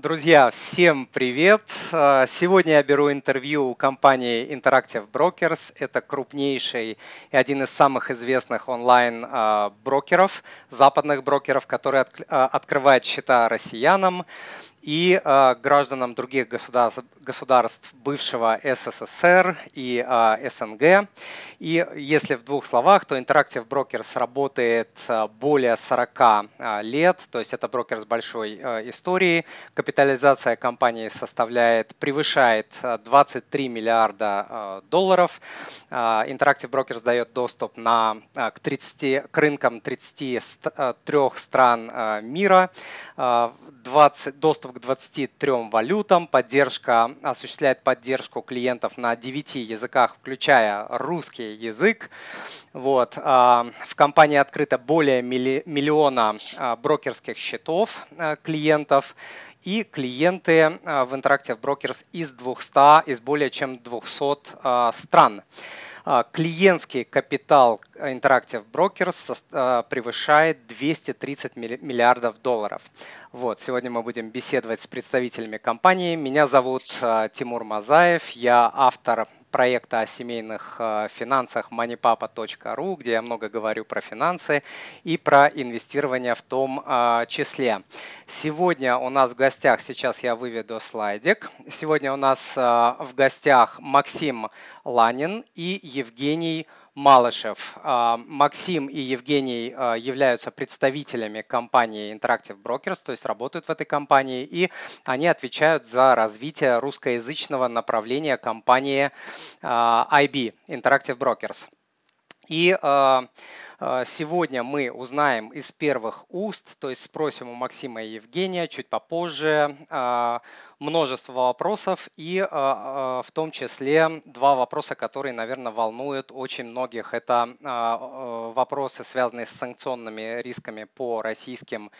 Друзья, всем привет! А, сегодня я беру интервью у компании Interactive Brokers. Это крупнейший и один из самых известных онлайн-брокеров, западных брокеров, который а, открывает счета россиянам и э, гражданам других государств, государств бывшего СССР и э, СНГ. И если в двух словах, то Interactive Brokers работает более 40 э, лет, то есть это брокер с большой э, историей. Капитализация компании составляет, превышает 23 миллиарда э, долларов. Э, Interactive Brokers дает доступ на, к, 30, к рынкам 33 стран э, мира, э, 20, доступ доступ к 23 валютам, поддержка, осуществляет поддержку клиентов на 9 языках, включая русский язык. Вот. А, в компании открыто более миллиона а, брокерских счетов а, клиентов и клиенты в Interactive Brokers из 200, из более чем 200 стран. А, клиентский капитал Interactive Brokers а, превышает 230 миллиардов долларов. Вот, сегодня мы будем беседовать с представителями компании. Меня зовут а, Тимур Мазаев, я автор проекта о семейных э, финансах moneypapa.ru, где я много говорю про финансы и про инвестирование в том э, числе. Сегодня у нас в гостях, сейчас я выведу слайдик, сегодня у нас э, в гостях Максим Ланин и Евгений Малышев. А, Максим и Евгений а, являются представителями компании Interactive Brokers, то есть работают в этой компании, и они отвечают за развитие русскоязычного направления компании а, IB, Interactive Brokers. И сегодня мы узнаем из первых уст, то есть спросим у Максима и Евгения чуть попозже, множество вопросов и а, а, в том числе два вопроса, которые, наверное, волнуют очень многих. Это а, вопросы, связанные с санкционными рисками по российским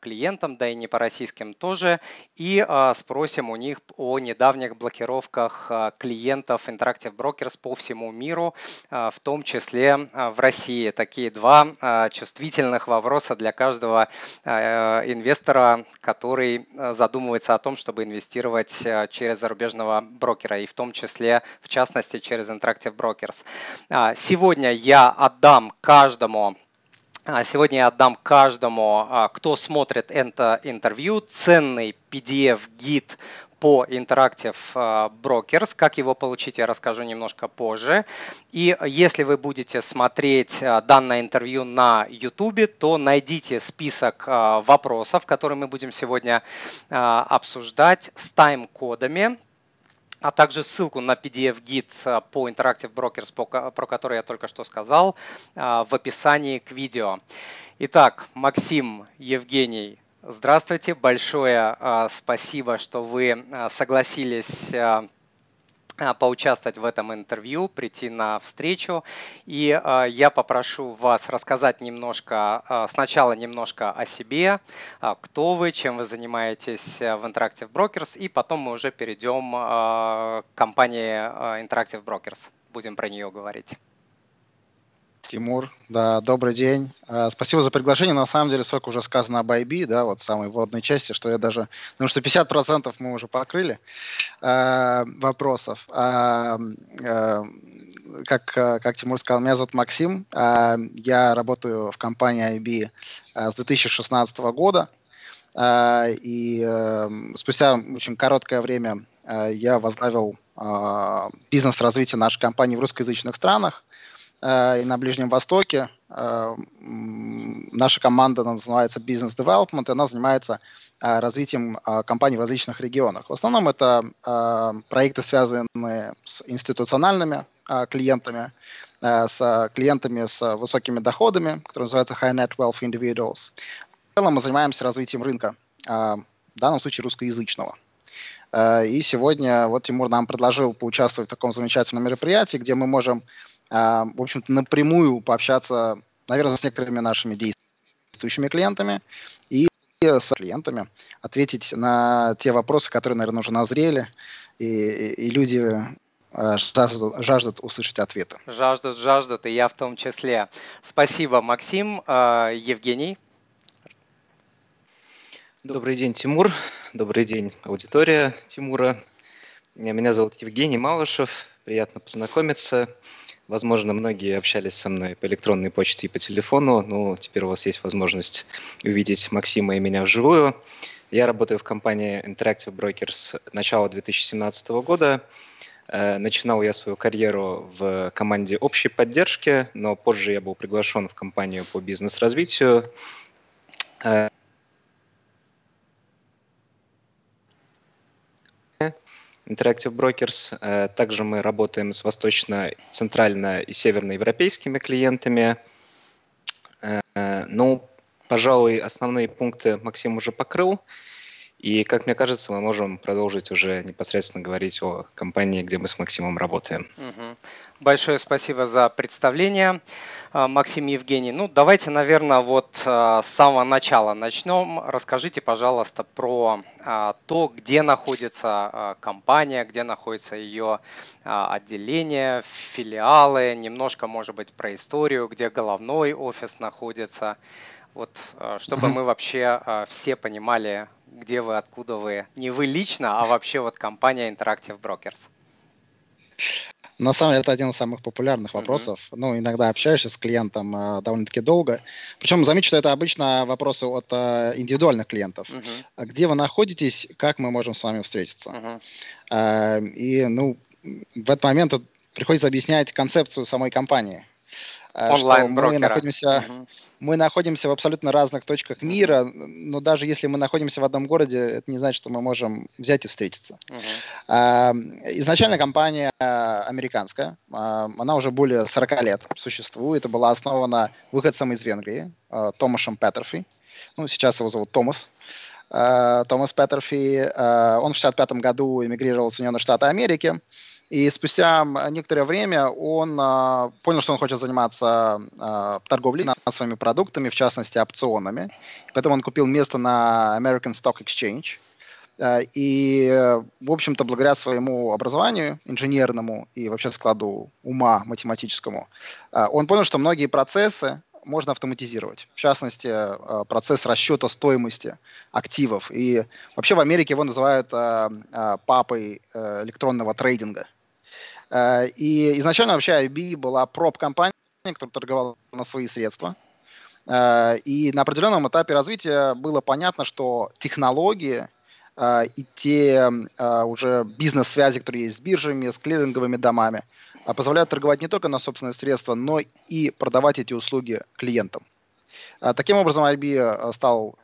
клиентам, да и не по российским тоже. И спросим у них о недавних блокировках клиентов Interactive Brokers по всему миру, в том числе в России. Такие два чувствительных вопроса для каждого инвестора, который задумывается о том, чтобы инвестировать через зарубежного брокера, и в том числе, в частности, через Interactive Brokers. А, сегодня я отдам каждому а, Сегодня я отдам каждому, а, кто смотрит это интервью, ценный PDF-гид по Interactive а, Brokers. Как его получить, я расскажу немножко позже. И если вы будете смотреть а, данное интервью на YouTube, то найдите список а, вопросов, которые мы будем сегодня обсуждать с тайм-кодами а также ссылку на PDF-гид по Interactive Brokers, про который я только что сказал, в описании к видео. Итак, Максим, Евгений, Здравствуйте, большое а, спасибо, что вы а, согласились а, поучаствовать в этом интервью, прийти на встречу. И я попрошу вас рассказать немножко, сначала немножко о себе, кто вы, чем вы занимаетесь в Interactive Brokers, и потом мы уже перейдем к компании Interactive Brokers. Будем про нее говорить. Тимур, да, добрый день. А, спасибо за приглашение. На самом деле, сколько уже сказано об IB, да, вот самой вводной части, что я даже, потому что 50% мы уже покрыли э, вопросов. Э, э, как, как Тимур сказал, меня зовут Максим. Э, я работаю в компании IB с 2016 года. Э, и э, спустя очень короткое время э, я возглавил бизнес развития нашей компании в русскоязычных странах. Э, и на Ближнем Востоке. Э, наша команда называется Business Development, и она занимается э, развитием компаний в различных регионах. В основном это проекты, связанные с институциональными клиентами, с клиентами с высокими доходами, которые называются High Net Wealth Individuals. В целом мы занимаемся развитием рынка, в данном случае русскоязычного. И сегодня вот Тимур нам предложил поучаствовать в таком замечательном мероприятии, где мы можем в общем-то, напрямую пообщаться, наверное, с некоторыми нашими действующими клиентами и с клиентами, ответить на те вопросы, которые, наверное, уже назрели, и, и люди а, жаждут, жаждут услышать ответы. Жаждут, жаждут, и я в том числе. Спасибо, Максим. А, Евгений? Добрый день, Тимур. Добрый день, аудитория Тимура. Меня зовут Евгений Малышев. Приятно познакомиться. Возможно, многие общались со мной по электронной почте и по телефону, но теперь у вас есть возможность увидеть Максима и меня вживую. Я работаю в компании Interactive Brokers с начала 2017 года. Э, начинал я свою карьеру в команде общей поддержки, но позже я был приглашен в компанию по бизнес-развитию. Э, Interactive Brokers. Э, также мы работаем с восточно, центрально и северноевропейскими клиентами. Э, ну, пожалуй, основные пункты Максим уже покрыл. И, как мне кажется, мы можем продолжить уже непосредственно говорить о компании, где мы с Максимом работаем. Угу. Большое спасибо за представление, а, Максим Евгений. Ну, давайте, наверное, вот а, с самого начала начнем. Расскажите, пожалуйста, про а, то, где находится компания, где находится ее отделение, филиалы, немножко, может быть, про историю, где головной офис находится. Вот, чтобы мы вообще все понимали, где вы, откуда вы. Не вы лично, а вообще вот компания Interactive Brokers. На самом деле это один из самых популярных вопросов. Mm-hmm. Ну, иногда общаешься с клиентом э, довольно-таки долго. Причем замечу, что это обычно вопросы от э, индивидуальных клиентов. Mm-hmm. Где вы находитесь, как мы можем с вами встретиться? Mm-hmm. Э, и, ну, в этот момент приходится объяснять концепцию самой компании. Онлайн-брокера. Мы находимся... Mm-hmm мы находимся в абсолютно разных точках мира, но даже если мы находимся в одном городе, это не значит, что мы можем взять и встретиться. Uh-huh. Изначально компания американская, а, она уже более 40 лет существует, была основана выходцем из Венгрии, а, Томашем Петерфи. Ну, сейчас его зовут Томас. Томас Петерфи, он в 65 году эмигрировал в Соединенные Штаты Америки. И спустя некоторое время он э, понял, что он хочет заниматься э, торговлей своими продуктами, в частности опционами. Поэтому он купил место на American Stock Exchange. Э, и, в общем-то, благодаря своему образованию инженерному и вообще складу ума математическому, э, он понял, что многие процессы можно автоматизировать. В частности, э, процесс расчета стоимости активов. И вообще в Америке его называют э, э, папой электронного трейдинга. Э, и изначально вообще IB была проб-компания, которая торговала на свои средства. Э, и на определенном этапе развития было понятно, что технологии э, и те уже бизнес-связи, которые есть с биржами, с клиринговыми домами, позволяют торговать не только на собственные средства, но и продавать эти услуги клиентам. Таким образом, IB стал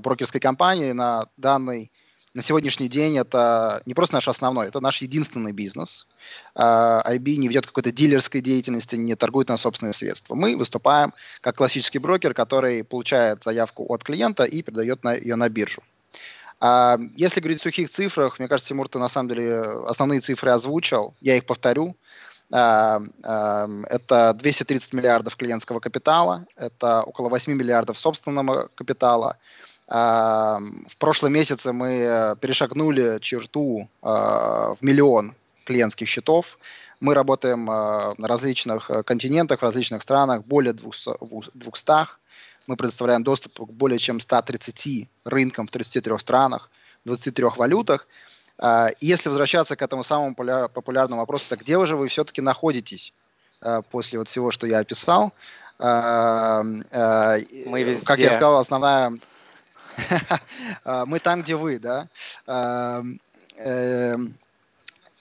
брокерской компанией на данный на сегодняшний день это не просто наш основной, это наш единственный бизнес. Uh, IB не ведет какой-то дилерской деятельности, не торгует на собственные средства. Мы выступаем как классический брокер, который получает заявку от клиента и передает на, ее на биржу. Uh, если говорить в сухих цифрах, мне кажется, Тимур, ты на самом деле основные цифры озвучил, я их повторю. Uh, это 230 миллиардов клиентского капитала, это около 8 миллиардов собственного капитала, в прошлом месяце мы э, перешагнули черту а, в миллион клиентских счетов. Мы работаем а, на различных э, континентах, в различных странах, более 200. Мы предоставляем доступ к более чем 130 рынкам в 33 странах, в 23 валютах. А, если возвращаться к этому самому популярному вопросу, так где же вы все-таки находитесь после вот всего, что я описал? Мы везде. Как я сказал, основная мы там, где вы, да. Эм, эм,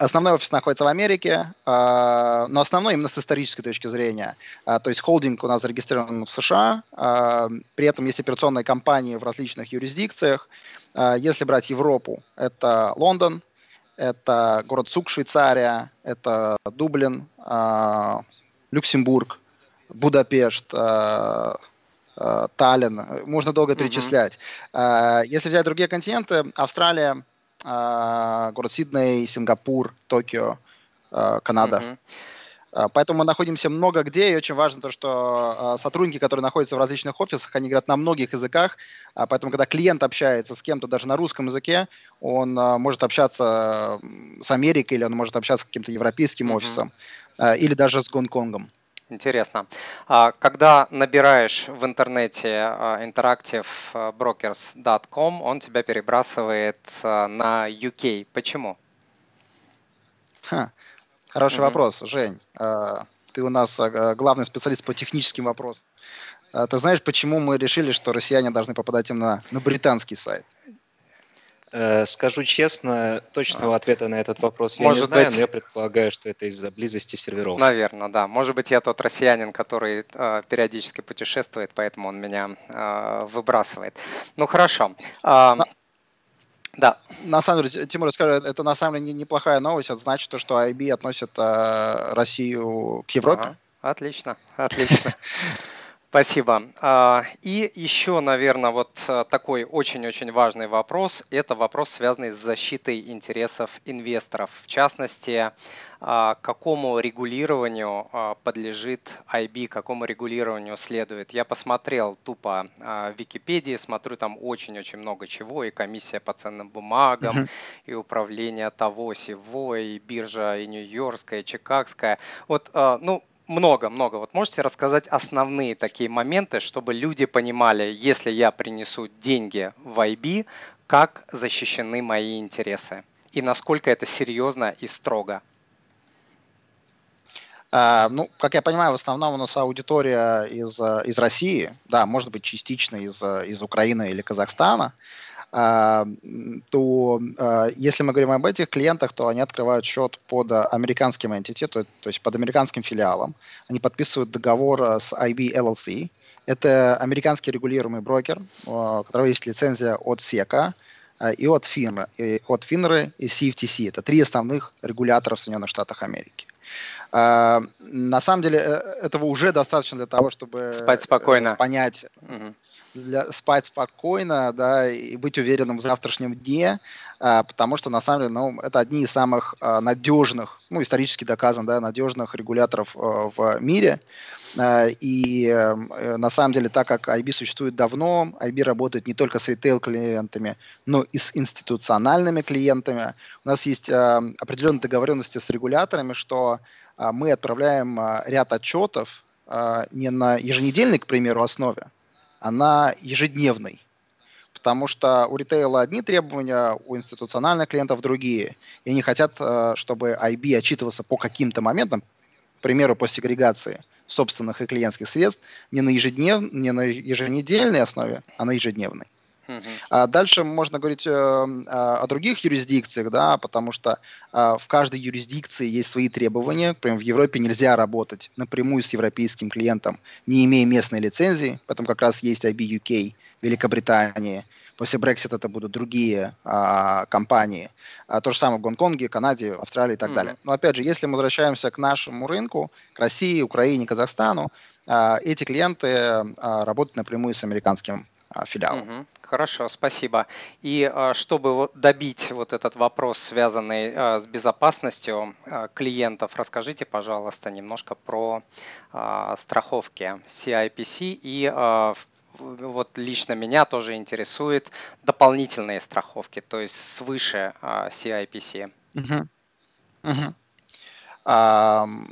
основной офис находится в Америке, а, но основной именно с исторической точки зрения. А, то есть холдинг у нас зарегистрирован в США, при этом есть операционные компании в различных юрисдикциях. Если брать Европу, это Лондон, это город Цук, Швейцария, это Дублин, Люксембург, Будапешт, Таллин, можно долго перечислять. Mm-hmm. Если взять другие континенты, Австралия, э, город Сидней, Сингапур, Токио, Канада. Mm-hmm. Поэтому мы находимся много где, и очень важно то, что сотрудники, которые находятся в различных офисах, они говорят на многих языках, поэтому когда клиент общается с кем-то даже на русском языке, он может общаться с Америкой, или он может общаться с каким-то европейским mm-hmm. офисом, или даже с Гонконгом. Интересно. А когда набираешь в интернете interactivebrokers.com, он тебя перебрасывает на UK. Почему? Ха, хороший угу. вопрос, Жень. Ты у нас главный специалист по техническим вопросам. Ты знаешь, почему мы решили, что россияне должны попадать именно на британский сайт? Э, скажу честно, точного ответа на этот вопрос я Может не знаю, быть... но я предполагаю, что это из-за близости серверов. Наверное, да. Может быть, я тот россиянин, который э, периодически путешествует, поэтому он меня э, выбрасывает. Ну хорошо. Э, да. На самом деле, Тимур, скажу, это на самом деле неплохая новость. Это значит, что IB относит э, Россию к Европе. Ага. Отлично, отлично. Спасибо. А, и еще, наверное, вот э, такой очень-очень важный вопрос. Это вопрос, связанный с защитой интересов инвесторов. В частности, а, какому регулированию а, подлежит IB, какому регулированию следует. Я посмотрел тупо в Википедии, смотрю там очень-очень много чего, и комиссия по ценным бумагам, uh-huh. и управление того, сего, и биржа, и Нью-Йоркская, и Чикагская. Вот, ну, много-много. Вот можете рассказать основные такие моменты, чтобы люди понимали, если я принесу деньги в IB, как защищены мои интересы и насколько это серьезно и строго? А, ну, как я понимаю, в основном у нас аудитория из, из России, да, может быть, частично из, из Украины или Казахстана. То а, если мы говорим об этих клиентах, то они открывают счет под американским entity, то, то есть под американским филиалом. Они подписывают договор с IB LLC. Это американский регулируемый брокер, у которого есть лицензия от SECA и от FINRA, и от FINRA и CFTC. Это три основных регулятора в Соединенных Штатах Америки. На самом деле э, этого уже достаточно для того, чтобы Спать спокойно. понять, угу для, спать спокойно, да, и быть уверенным в завтрашнем дне, а, потому что, на самом деле, ну, это одни из самых а, надежных, ну, исторически доказан, да, надежных регуляторов а, в мире. А, и а, на самом деле, так как IB существует давно, IB работает не только с ритейл-клиентами, но и с институциональными клиентами. У нас есть а, определенные договоренности с регуляторами, что а, мы отправляем а, ряд отчетов а, не на еженедельной, к примеру, основе, она ежедневной. Потому что у ритейла одни требования, у институциональных клиентов другие. И они хотят, э, чтобы IB отчитывался по каким-то моментам, к примеру, по сегрегации собственных и клиентских средств не на, ежеднев... не на еженедельной основе, а на ежедневной. А дальше можно говорить э, о других юрисдикциях, да, потому что э, в каждой юрисдикции есть свои требования. Например, в Европе нельзя работать напрямую с европейским клиентом, не имея местной лицензии, поэтому как раз есть IB UK, Великобритании. После Brexit это будут другие а, компании. А, то же самое в Гонконге, Канаде, Австралии и так mm-hmm. далее. Но опять же, если мы возвращаемся к нашему рынку, к России, Украине, Казахстану, а, эти клиенты а, работают напрямую с американским а, филиалом. Хорошо, спасибо. И а, чтобы добить вот этот вопрос, связанный а, с безопасностью а, клиентов, расскажите, пожалуйста, немножко про страховки CIPC и вот лично меня тоже интересует дополнительные страховки, то есть свыше CIPC.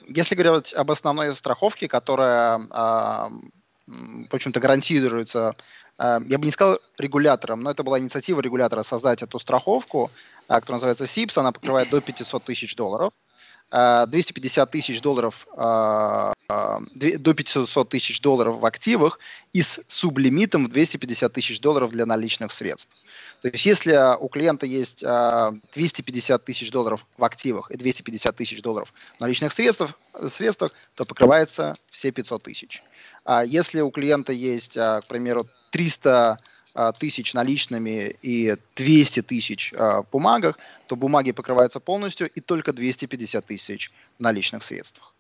Если говорить об основной страховке, которая, в общем-то, гарантируется я бы не сказал регулятором, но это была инициатива регулятора создать эту страховку, э, которая называется СИПС, она покрывает до 500 тысяч долларов. 250 э, тысяч долларов, до 500 тысяч долларов в активах и с сублимитом в 250 тысяч долларов для наличных средств. То есть если у клиента есть 250 тысяч долларов в активах и 250 тысяч долларов в наличных средствах, средствах, то покрывается все 500 тысяч. А если у клиента есть, к примеру, 300 а, тысяч наличными и 200 тысяч а, в бумагах, то бумаги покрываются полностью и только 250 тысяч наличных средствах.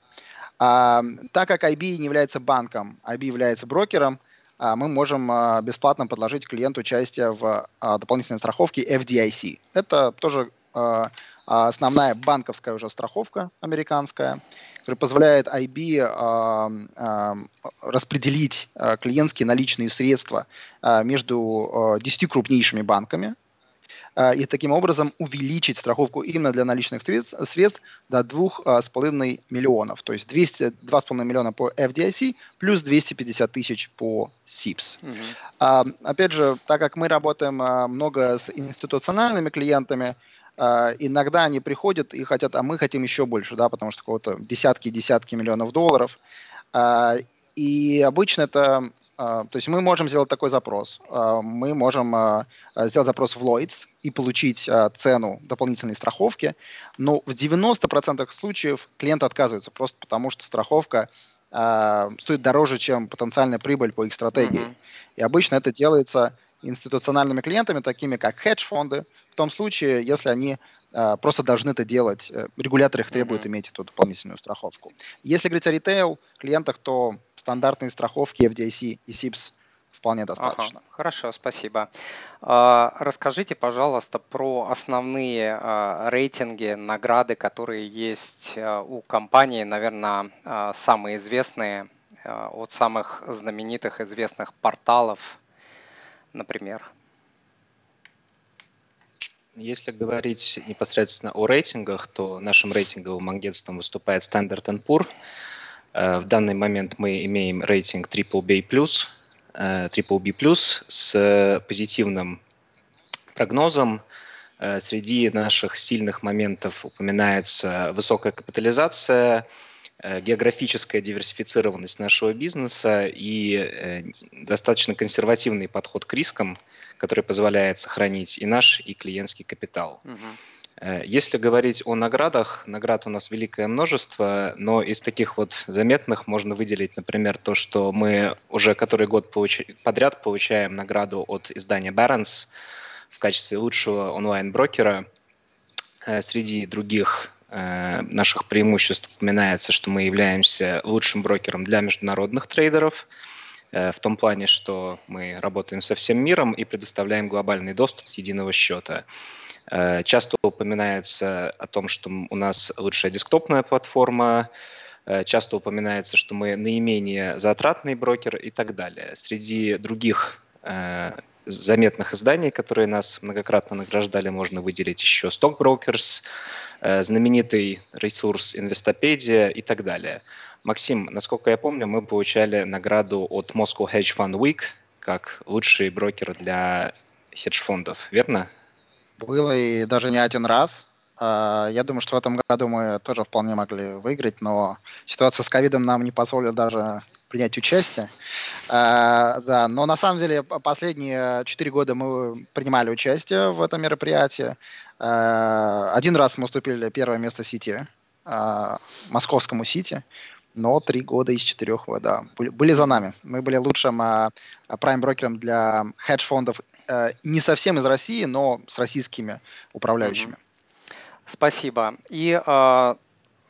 А, так как IB не является банком, IB является брокером, а, мы можем а, бесплатно предложить клиенту участие в а, дополнительной страховке FDIC. Это тоже а, основная банковская уже страховка американская, который позволяет IB э, э, распределить клиентские наличные средства между э, 10 крупнейшими банками, и таким образом увеличить страховку именно для наличных средств до 2,5 миллионов. То есть 200, 2,5 миллиона по FDIC плюс 250 тысяч по SIPS. Угу. А, опять же, так как мы работаем много с институциональными клиентами, иногда они приходят и хотят, а мы хотим еще больше, да, потому что какого-то десятки-десятки миллионов долларов. И обычно это а, то есть мы можем сделать такой запрос. А, мы можем а, сделать запрос в Lloyds и получить цену дополнительной страховки, но в 90% случаев клиент отказывается просто потому, что страховка стоит дороже, чем потенциальная прибыль по их стратегии. Mm-hmm. И обычно это делается институциональными клиентами, такими как хедж-фонды, в том случае, если они просто должны это делать. Э, регулятор их требует mm-hmm. иметь эту дополнительную страховку. Если говорить о ритейл-клиентах, то стандартные страховки FDIC и SIPS вполне достаточно. Ага, хорошо, спасибо. А, расскажите, пожалуйста, про основные а, рейтинги, награды, которые есть а, у компании, наверное, самые известные от самых знаменитых известных порталов, например. Если говорить непосредственно о рейтингах, то нашим рейтинговым агентством выступает Standard Poor's. Э, в данный момент мы имеем рейтинг BBB+, BBB+, с позитивным прогнозом. Э, среди наших сильных моментов упоминается высокая капитализация, э, географическая диверсифицированность нашего бизнеса и достаточно консервативный подход к рискам, который позволяет сохранить и наш, и клиентский капитал. Угу. Э, если говорить о наградах, наград у нас великое множество, но из таких вот заметных можно выделить, например, то, что мы уже который год получ... подряд получаем награду от издания Barron's в качестве лучшего онлайн-брокера. Э, среди других э, наших преимуществ упоминается, что мы являемся лучшим брокером для международных трейдеров, в том плане, что мы работаем со всем миром и предоставляем глобальный доступ с единого счета. Э, часто упоминается о том, что у нас лучшая десктопная платформа, э, часто упоминается, что мы наименее затратный брокер и так далее. Среди других э, заметных изданий, которые нас многократно награждали, можно выделить еще Stockbrokers, знаменитый ресурс Инвестопедия и так далее. Максим, насколько я помню, мы получали награду от Moscow Hedge Fund Week как лучший брокер для хедж-фондов, верно? Было и даже не один раз. А, я думаю, что в этом году мы тоже вполне могли выиграть, но ситуация с ковидом нам не позволила даже принять участие. А, да, но на самом деле последние четыре года мы принимали участие в этом мероприятии. А, один раз мы уступили первое место Сити, московскому Сити, но три года из четырех, да, были за нами. Мы были лучшим прайм-брокером для хедж-фондов Э, не совсем из России, но с российскими управляющими. Спасибо. И э,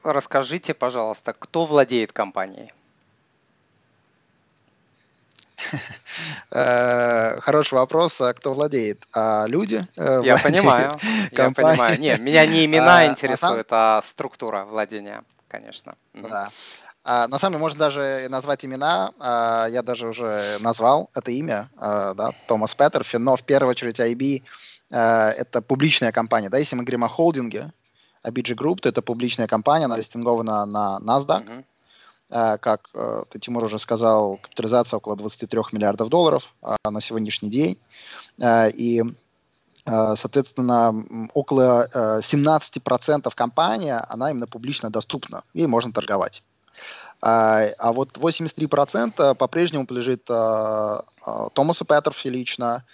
расскажите, пожалуйста, кто владеет компанией? Э, хороший вопрос. А кто владеет? А люди? Э, я понимаю. Я понимаю. Не, меня не имена а, интересуют, а структура владения, конечно. Да. А, на самом деле можно даже назвать имена. А, я даже уже назвал это имя, да, Томас Петерфин, но в первую очередь IB это публичная компания. Да, если мы говорим о холдинге, IBG Group, то это публичная компания, она листингована на NASDAQ. А, как а, ты, Тимур, уже сказал, капитализация около 23 миллиардов долларов а, на сегодняшний день. И Соответственно, около 17% компании, она именно публично доступна, ей можно торговать. А, вот 83% по-прежнему принадлежит Томасу Петерфи лично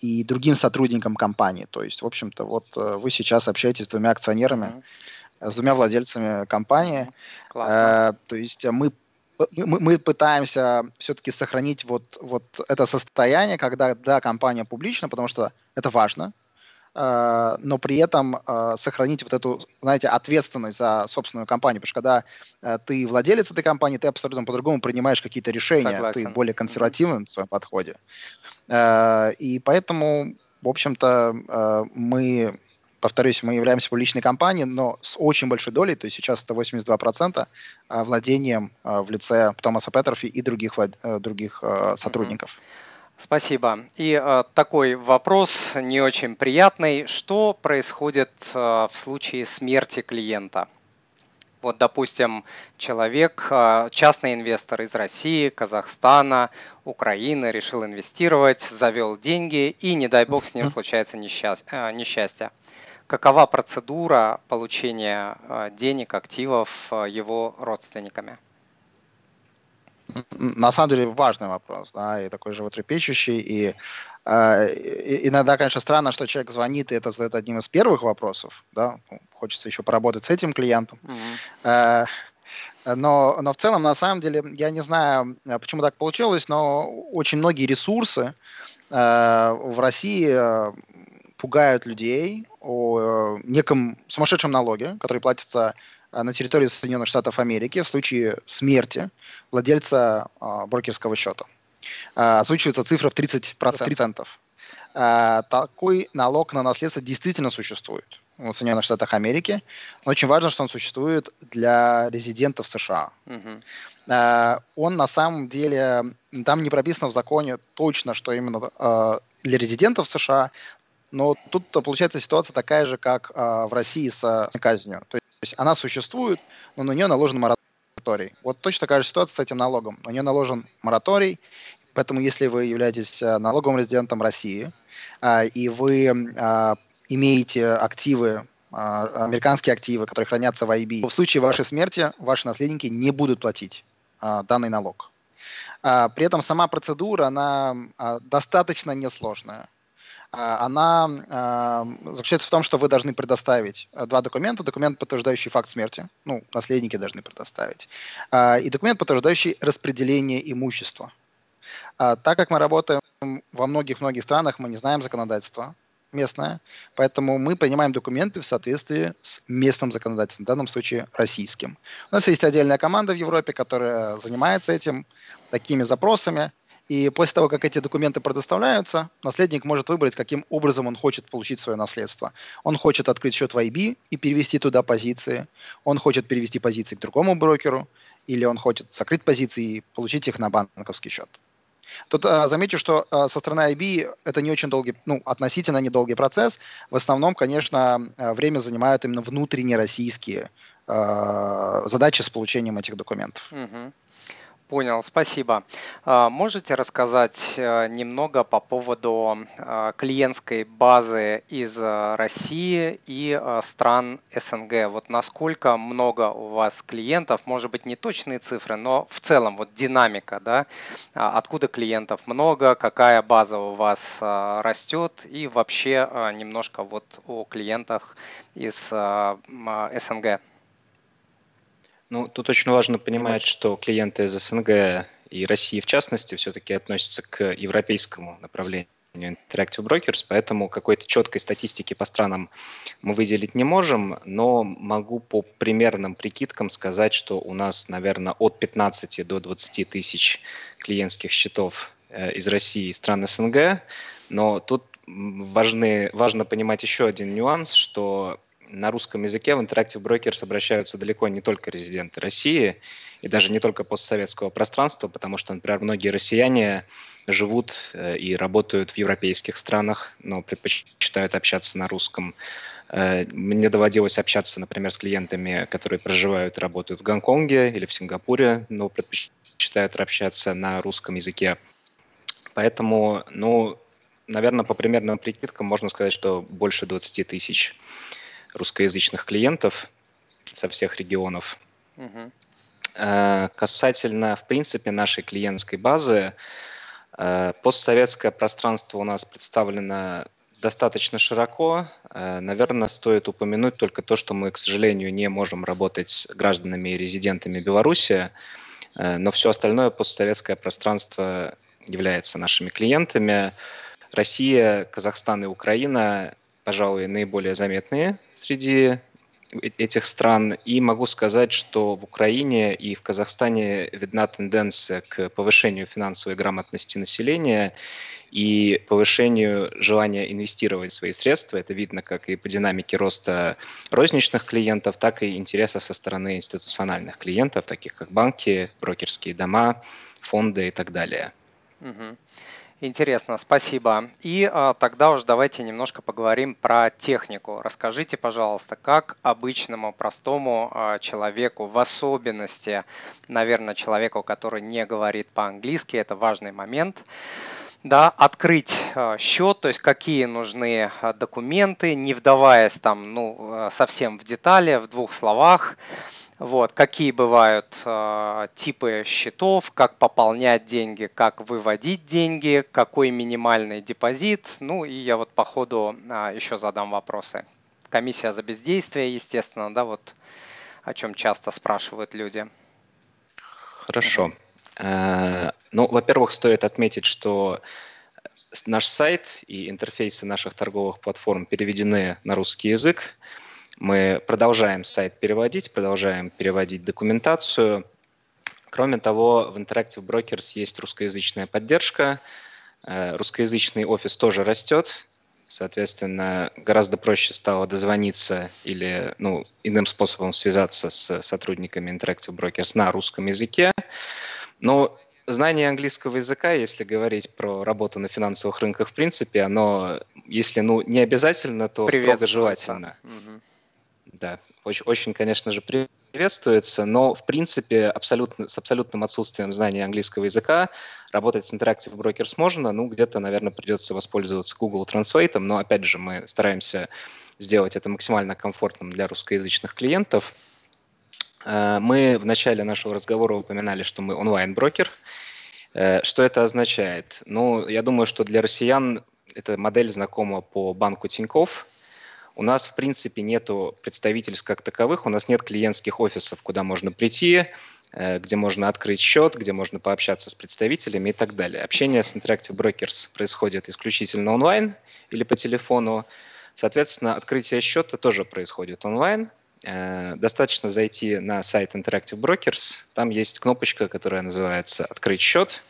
и другим сотрудникам компании. То есть, в общем-то, вот э, вы сейчас общаетесь с двумя акционерами. С двумя владельцами компании. А, то есть мы мы, мы пытаемся все-таки сохранить вот, вот это состояние, когда да, компания публична, потому что это важно, Э, но при этом э, сохранить вот эту, знаете, ответственность за собственную компанию. Потому что когда э, ты владелец этой компании, ты абсолютно по-другому принимаешь какие-то решения, Согласен. ты более консервативен в своем подходе. И поэтому, в общем-то, мы повторюсь, мы являемся публичной компанией, но с очень большой долей, то есть сейчас это 82% владением в лице Томаса Петерфи и других, других сотрудников. Спасибо. И э, такой вопрос не очень приятный. Что происходит э, в случае смерти клиента? Вот, допустим, человек, э, частный инвестор из России, Казахстана, Украины, решил инвестировать, завел деньги, и, не дай бог, с ним случается э, несчастье. Какова процедура получения э, денег, активов его родственниками? на самом деле важный вопрос, да, и такой животрепещущий, и, э, и иногда, конечно, странно, что человек звонит, и это задает одним из первых вопросов, да, ну, хочется еще поработать с этим клиентом, mm-hmm. э, но, но в целом, на самом деле, я не знаю, почему так получилось, но очень многие ресурсы э, в России э, пугают людей о э, неком сумасшедшем налоге, который платится а, на территории Соединенных Штатов Америки в случае смерти владельца а, брокерского счета. Озвучивается цифра в 30%. 30%. А, такой налог на наследство действительно существует в Соединенных Штатах Америки. Но очень важно, что он существует для резидентов США. Угу. А, он на самом деле, там не прописано в законе точно, что именно а, для резидентов США, но тут получается ситуация такая же, как в России с казнью. То есть она существует, но на нее наложен мораторий. Вот точно такая же ситуация с этим налогом. На нее наложен мораторий, поэтому если вы являетесь э, налоговым резидентом России, а, и вы а, имеете активы а, американские активы, которые хранятся в IB, в случае вашей смерти ваши наследники не будут платить данный налог. При этом сама процедура, она достаточно несложная. А, она а, заключается в том, что вы должны предоставить э, два документа. Документ, подтверждающий факт смерти, ну, наследники должны предоставить, а, и документ, подтверждающий распределение имущества. Так как мы работаем во многих-многих странах, мы не знаем законодательства местное, поэтому мы принимаем документы в соответствии с местным законодательством, в данном случае российским. У нас есть отдельная команда в Европе, которая занимается этим, такими запросами – и после того, как эти документы предоставляются, наследник может выбрать, каким образом он хочет получить свое наследство. Он хочет открыть счет в IB и перевести туда позиции. Он хочет перевести позиции к другому брокеру. Или он хочет закрыть позиции и получить их на банковский счет. Тут а, замечу, что а, со стороны IB это не очень долгий, ну, относительно недолгий процесс. В основном, конечно, а, время занимают именно внутренние российские а, задачи с получением этих документов. Угу. Понял, спасибо. А, можете рассказать э, немного по поводу а, клиентской базы из э, России и э, стран СНГ? Вот насколько много у вас клиентов, может быть не точные цифры, но в целом вот динамика, да? А, откуда клиентов много, какая база у вас растет и вообще немножко вот о клиентах из СНГ? Ну, тут очень важно понимать, что клиенты из СНГ и России в частности все-таки относятся к европейскому направлению Interactive Brokers, поэтому какой-то четкой статистики по странам мы выделить не можем, но могу по примерным прикидкам сказать, что у нас, наверное, от 15 до 20 тысяч клиентских счетов э, из России и стран СНГ, но тут важны, важно понимать еще один нюанс, что на русском языке в Interactive Brokers обращаются далеко не только резиденты России и даже не только постсоветского пространства, потому что, например, многие россияне живут э, и работают в европейских странах, но предпочитают общаться на русском. Э, мне доводилось общаться, например, с клиентами, которые проживают и работают в Гонконге или в Сингапуре, но предпочитают общаться на русском языке. Поэтому, ну, наверное, по примерным прикидкам можно сказать, что больше 20 тысяч русскоязычных клиентов со всех регионов. Угу. Касательно, в принципе, нашей клиентской базы, э, постсоветское пространство у нас представлено достаточно широко. Э, наверное, стоит упомянуть только то, что мы, к сожалению, не можем работать с гражданами и резидентами Беларуси, но все остальное постсоветское пространство является нашими клиентами. Россия, Казахстан и Украина пожалуй, наиболее заметные среди этих стран. И могу сказать, что в Украине и в Казахстане видна тенденция к повышению финансовой грамотности населения и повышению желания инвестировать свои средства. Это видно как и по динамике роста розничных клиентов, так и интереса со стороны институциональных клиентов, таких как банки, брокерские дома, фонды и так далее. Угу. Интересно, спасибо. И а, тогда уж давайте немножко поговорим про технику. Расскажите, пожалуйста, как обычному простому а, человеку, в особенности, наверное, человеку, который не говорит по-английски, это важный момент, да, открыть а, счет, то есть какие нужны а, документы, не вдаваясь там, ну, а, совсем в детали, в двух словах, вот, какие бывают э, типы счетов, как пополнять деньги, как выводить деньги, какой минимальный депозит. Ну и я вот по ходу э, еще задам вопросы. Комиссия за бездействие, естественно, да, вот о чем часто спрашивают люди. Хорошо. Э, ну, во-первых, стоит отметить, что наш сайт и интерфейсы наших торговых платформ переведены на русский язык. Мы продолжаем сайт переводить, продолжаем переводить документацию. Кроме того, в Interactive Brokers есть русскоязычная поддержка. Э, русскоязычный офис тоже растет. Соответственно, гораздо проще стало дозвониться или ну, иным способом связаться с сотрудниками Interactive Brokers на русском языке. Но знание английского языка, если говорить про работу на финансовых рынках, в принципе, оно, если ну, не обязательно, то строго желательно. Угу. Да, очень, очень, конечно же, приветствуется, но, в принципе, абсолютно, с абсолютным отсутствием знания английского языка работать с Interactive Brokers можно, ну, где-то, наверное, придется воспользоваться Google Translate, но, опять же, мы стараемся сделать это максимально комфортным для русскоязычных клиентов. Э, мы в начале нашего разговора упоминали, что мы онлайн-брокер. Э, что это означает? Ну, я думаю, что для россиян эта модель знакома по банку Тинькофф. У нас, в принципе, нету представительств как таковых, у нас нет клиентских офисов, куда можно прийти, э, где можно открыть счет, где можно пообщаться с представителями и так далее. Общение с Interactive Brokers происходит исключительно онлайн или по телефону. Соответственно, открытие счета тоже происходит онлайн. Э, достаточно зайти на сайт Interactive Brokers. Там есть кнопочка, которая называется «Открыть счет».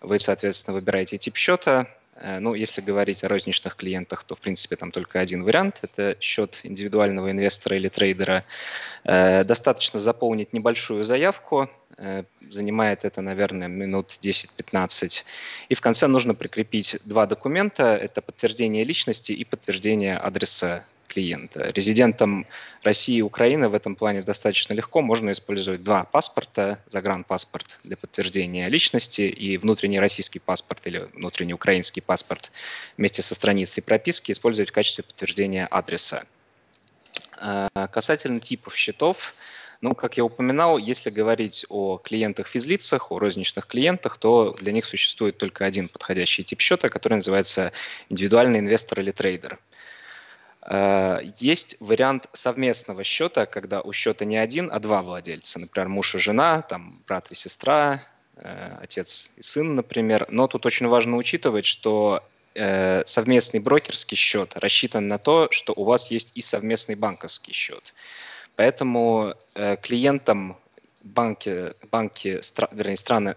Вы, соответственно, выбираете тип счета, ну, если говорить о розничных клиентах, то, в принципе, там только один вариант. Это счет индивидуального инвестора или трейдера. Э, достаточно заполнить небольшую заявку. Э, занимает это, наверное, минут 10-15. И в конце нужно прикрепить два документа. Это подтверждение личности и подтверждение адреса клиента. Резидентам России и Украины в этом плане достаточно легко. Можно использовать два паспорта, загранпаспорт для подтверждения личности и внутренний российский паспорт или внутренний украинский паспорт вместе со страницей прописки использовать в качестве подтверждения адреса. А, касательно типов счетов, ну, как я упоминал, если говорить о клиентах-физлицах, о розничных клиентах, то для них существует только один подходящий тип счета, который называется индивидуальный инвестор или трейдер. Э, есть вариант совместного счета, когда у счета не один, а два владельца. Например, муж и жена, там, брат и сестра, э, отец и сын, например. Но тут очень важно учитывать, что э, совместный брокерский счет рассчитан на то, что у вас есть и совместный банковский счет. Поэтому клиентам банки, банки вернее, страны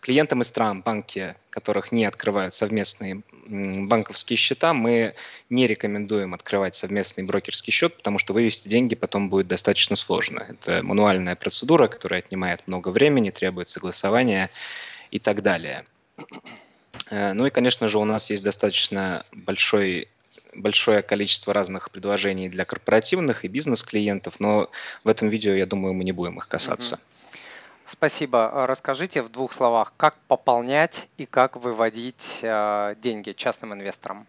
клиентам из стран, банки которых не открывают совместные банковские счета, мы не рекомендуем открывать совместный брокерский счет, потому что вывести деньги потом будет достаточно сложно. Это мануальная процедура, которая отнимает много времени, требует согласования и так далее. Э, ну и, конечно же, у нас есть достаточно большой большое количество разных предложений для корпоративных и бизнес-клиентов, но в этом видео, я думаю, мы не будем их касаться. Mm-hmm. Спасибо. А расскажите в двух словах, как пополнять и как выводить э, деньги частным инвесторам.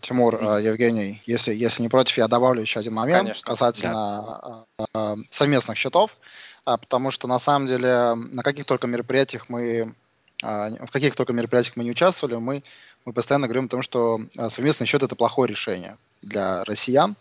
Тимур, э, Евгений, если, если не против, я добавлю еще один момент Конечно. касательно да. совместных счетов, потому что на самом деле на каких только мероприятиях мы в каких только мероприятиях мы не участвовали, мы, мы постоянно говорим о том, что совместный счет это плохое решение для россиян,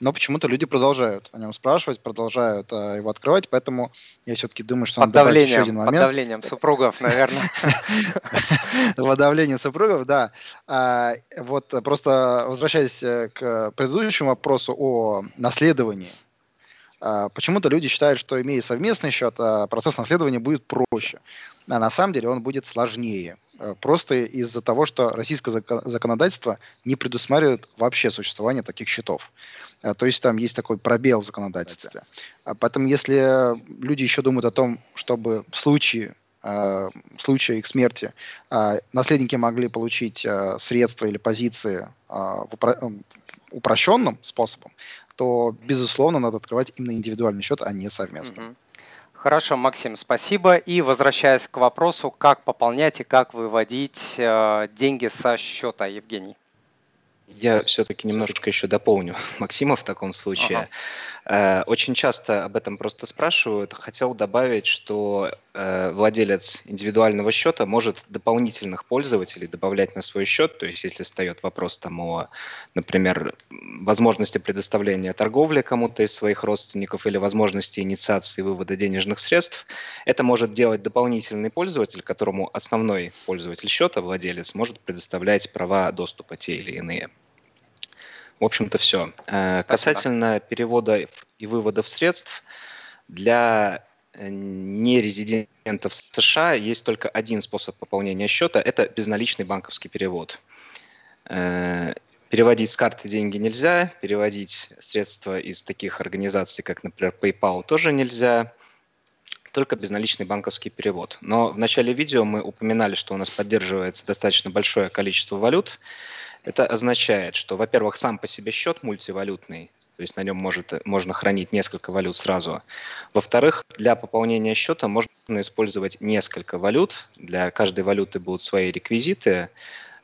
но почему-то люди продолжают о нем спрашивать, продолжают э, его открывать, поэтому я все-таки думаю, что под давлением, еще один момент. Под давлением супругов, наверное. Под давлением супругов, да. А, вот просто возвращаясь э, к предыдущему вопросу о наследовании, почему-то люди считают, что имея совместный счет, а, процесс наследования будет проще. А на самом деле он будет сложнее. Э, просто из-за того, что российское законодательство не предусматривает вообще существование таких счетов. Э, то есть там есть такой пробел в законодательстве. А поэтому если люди еще думают о том, чтобы в случае случае их смерти наследники могли получить средства или позиции в упрощенным способом, то, безусловно, надо открывать именно индивидуальный счет, а не совместно. Хорошо, Максим, спасибо. И возвращаясь к вопросу, как пополнять и как выводить деньги со счета, Евгений. Я все-таки немножечко еще дополню Максима в таком случае. Ага. Э, очень часто об этом просто спрашивают. Хотел добавить, что э, владелец индивидуального счета может дополнительных пользователей добавлять на свой счет. То есть, если встает вопрос там о, например, возможности предоставления торговли кому-то из своих родственников или возможности инициации вывода денежных средств, это может делать дополнительный пользователь, которому основной пользователь счета, владелец, может предоставлять права доступа те или иные. В общем-то, все. Э, касательно перевода и выводов средств, для э, нерезидентов США есть только один способ пополнения счета – это безналичный банковский перевод. Э, переводить с карты деньги нельзя, переводить средства из таких организаций, как, например, PayPal, тоже нельзя, только безналичный банковский перевод. Но в начале видео мы упоминали, что у нас поддерживается достаточно большое количество валют, это означает, что, во-первых, сам по себе счет мультивалютный, то есть на нем может, можно хранить несколько валют сразу. Во-вторых, для пополнения счета можно использовать несколько валют. Для каждой валюты будут свои реквизиты.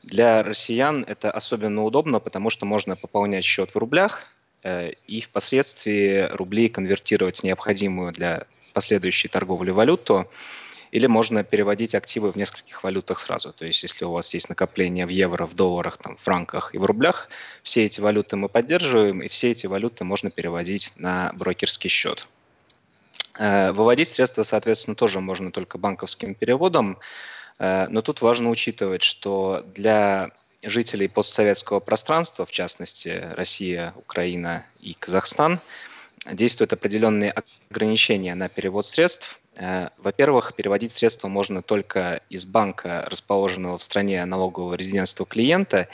Для россиян это особенно удобно, потому что можно пополнять счет в рублях э, и впоследствии рубли конвертировать в необходимую для последующей торговли валюту или можно переводить активы в нескольких валютах сразу. То есть если у вас есть накопление в евро, в долларах, там, в франках и в рублях, все эти валюты мы поддерживаем, и все эти валюты можно переводить на брокерский счет. Э, выводить средства, соответственно, тоже можно только банковским переводом, э, но тут важно учитывать, что для жителей постсоветского пространства, в частности Россия, Украина и Казахстан, действуют определенные ограничения на перевод средств. Э, во-первых, переводить средства можно только из банка, расположенного в стране налогового резидентства клиента.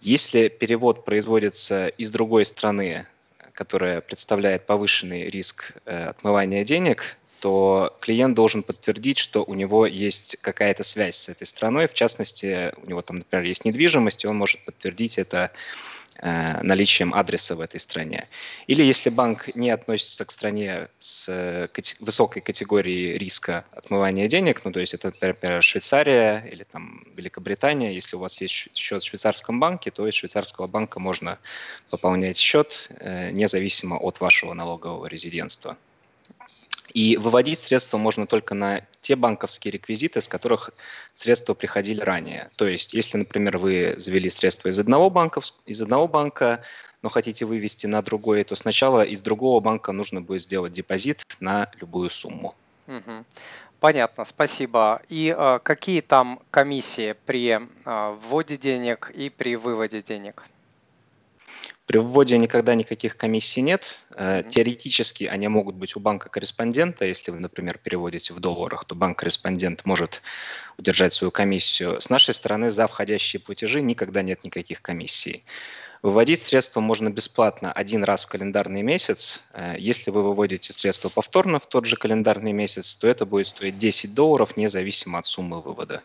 Если перевод производится из другой страны, которая представляет повышенный риск э, отмывания денег, то клиент должен подтвердить, что у него есть какая-то связь с этой страной. В частности, у него там, например, есть недвижимость, и он может подтвердить это наличием адреса в этой стране. Или если банк не относится к стране с э, высокой категорией риска отмывания денег, ну то есть это, например, Швейцария или там Великобритания, если у вас есть счет в швейцарском банке, то из швейцарского банка можно пополнять счет э, независимо от вашего налогового резидентства. И выводить средства можно только на те банковские реквизиты, с которых средства приходили ранее. То есть, если, например, вы завели средства из одного банка, из одного банка но хотите вывести на другой, то сначала из другого банка нужно будет сделать депозит на любую сумму. Понятно, спасибо. И э, какие там комиссии при э, вводе денег и при выводе денег? При вводе никогда никаких комиссий нет. Mm-hmm. Теоретически они могут быть у банка-корреспондента. Если вы, например, переводите в долларах, то банк-корреспондент может удержать свою комиссию. С нашей стороны за входящие платежи никогда нет никаких комиссий. Выводить средства можно бесплатно один раз в календарный месяц. Э, если вы выводите средства повторно в тот же календарный месяц, то это будет стоить 10 долларов, независимо от суммы вывода.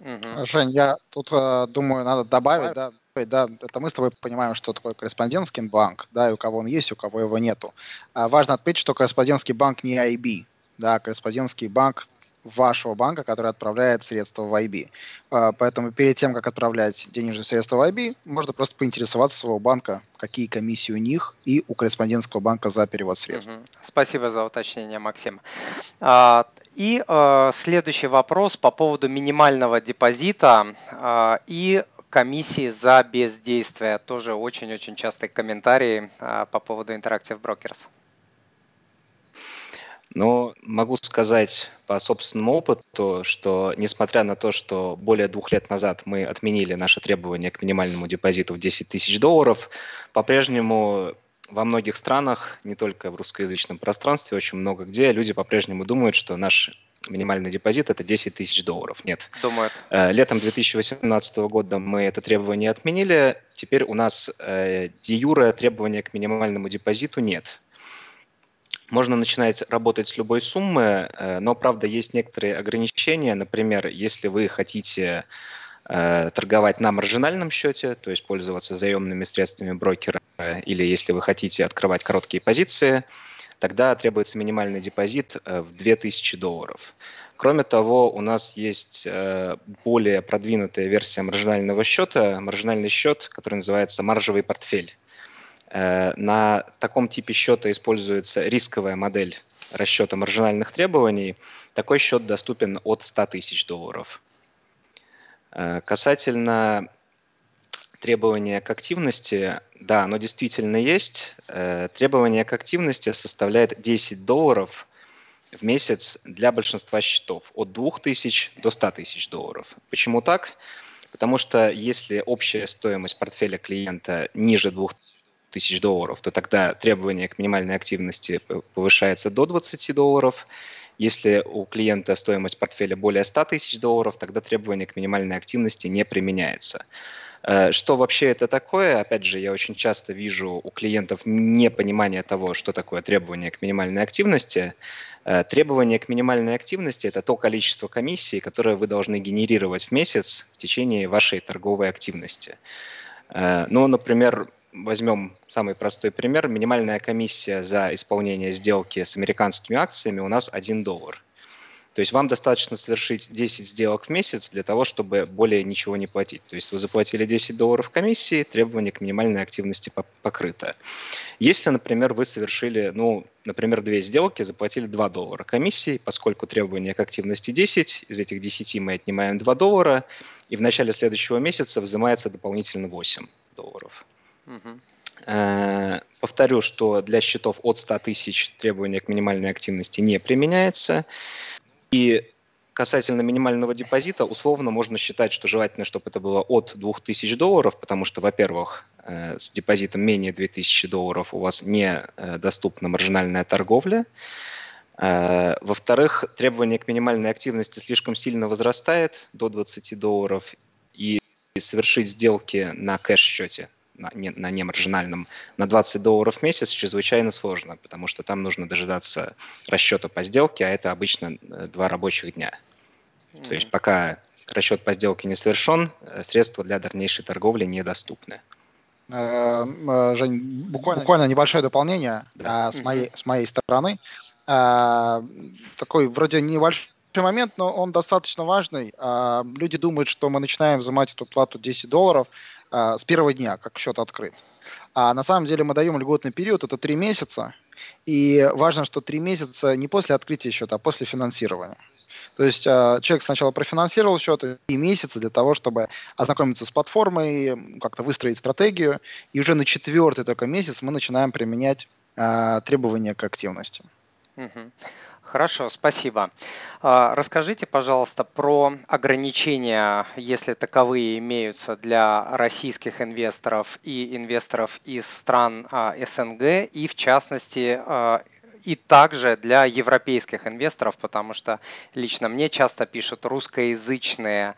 Угу. Жень, я тут э, думаю, надо добавить, да, да, это мы с тобой понимаем, что такое корреспондентский банк, да, и у кого он есть, у кого его нету. А важно отметить, что корреспондентский банк не IB, да, корреспондентский банк вашего банка, который отправляет средства в IB. А, поэтому перед тем, как отправлять денежные средства в IB, можно просто поинтересоваться своего банка, какие комиссии у них и у корреспондентского банка за перевод средств. Угу. Спасибо за уточнение, Максим. А, и э, следующий вопрос по поводу минимального депозита и комиссии за бездействие. Тоже очень-очень частые комментарии а, по поводу Interactive Brokers. Ну, могу сказать по собственному опыту, что несмотря на то, что более двух лет назад мы отменили наше требование к минимальному депозиту в 10 тысяч долларов, по-прежнему во многих странах, не только в русскоязычном пространстве, очень много где люди по-прежнему думают, что наш минимальный депозит это 10 тысяч долларов. Нет. Думают. Э, летом 2018 года мы это требование отменили. Теперь у нас э, де юре требования к минимальному депозиту нет. можно начинать работать с любой суммы, э, но, правда, есть некоторые ограничения. Например, если вы хотите торговать на маржинальном счете, то есть пользоваться заемными средствами брокера, или если вы хотите открывать короткие позиции, тогда требуется минимальный депозит э, в 2000 долларов. Кроме того, у нас есть более продвинутая версия маржинального счета, маржинальный счет, который называется маржевый портфель. Э, на таком типе счета используется рисковая модель расчета маржинальных требований. Такой счет доступен от 100 тысяч долларов. Э, касательно требования к активности, да, оно действительно есть. Э, требование к активности составляет 10 долларов в месяц для большинства счетов, от 2000 до 100 тысяч долларов. Почему так? Потому что если общая стоимость портфеля клиента ниже 2000 тысяч долларов, то тогда требование к минимальной активности повышается до 20 долларов. Если у клиента стоимость портфеля более 100 тысяч долларов, тогда требование к минимальной активности не применяется. Э, что вообще это такое? Опять же, я очень часто вижу у клиентов непонимание того, что такое требование к минимальной активности. Э, требование к минимальной активности – это то количество комиссий, которое вы должны генерировать в месяц в течение вашей торговой активности. Э, ну, например, возьмем самый простой пример. Минимальная комиссия за исполнение сделки с американскими акциями у нас 1 доллар. То есть вам достаточно совершить 10 сделок в месяц для того, чтобы более ничего не платить. То есть вы заплатили 10 долларов комиссии, требование к минимальной активности покрыто. Если, например, вы совершили, ну, например, две сделки, заплатили 2 доллара комиссии, поскольку требование к активности 10, из этих 10 мы отнимаем 2 доллара, и в начале следующего месяца взимается дополнительно 8 долларов. Угу. Повторю, что для счетов от 100 тысяч требование к минимальной активности не применяется. И касательно минимального депозита, условно можно считать, что желательно, чтобы это было от 2000 долларов, потому что, во-первых, э, с депозитом менее 2000 долларов у вас не э, доступна маржинальная торговля. Во-вторых, требование к минимальной активности слишком сильно возрастает до 20 долларов, и совершить сделки на кэш-счете на, не, на немаржинальном на 20 долларов в месяц чрезвычайно сложно, потому что там нужно дожидаться расчета по сделке, а это обычно э, два рабочих дня. Mm-hmm. То есть пока расчет по сделке не совершен, э, средства для дальнейшей торговли недоступны. Э, Жень, буквально, буквально небольшое дополнение да. с, моей, с моей стороны. Такой вроде небольшой момент, но он достаточно важный. Люди думают, что мы начинаем взимать эту плату 10 долларов, а, с первого дня, как счет открыт. А на самом деле мы даем льготный период, это три месяца. И важно, что три месяца не после открытия счета, а после финансирования. То есть э, человек сначала профинансировал счет, и месяца для того, чтобы ознакомиться с платформой, как-то выстроить стратегию, и уже на четвертый только месяц мы начинаем применять э, требования к активности. Угу. Хорошо, спасибо. А, расскажите, пожалуйста, про ограничения, если таковые имеются для российских инвесторов и инвесторов из стран а, СНГ, и в частности а, и также для европейских инвесторов, потому что лично мне часто пишут русскоязычные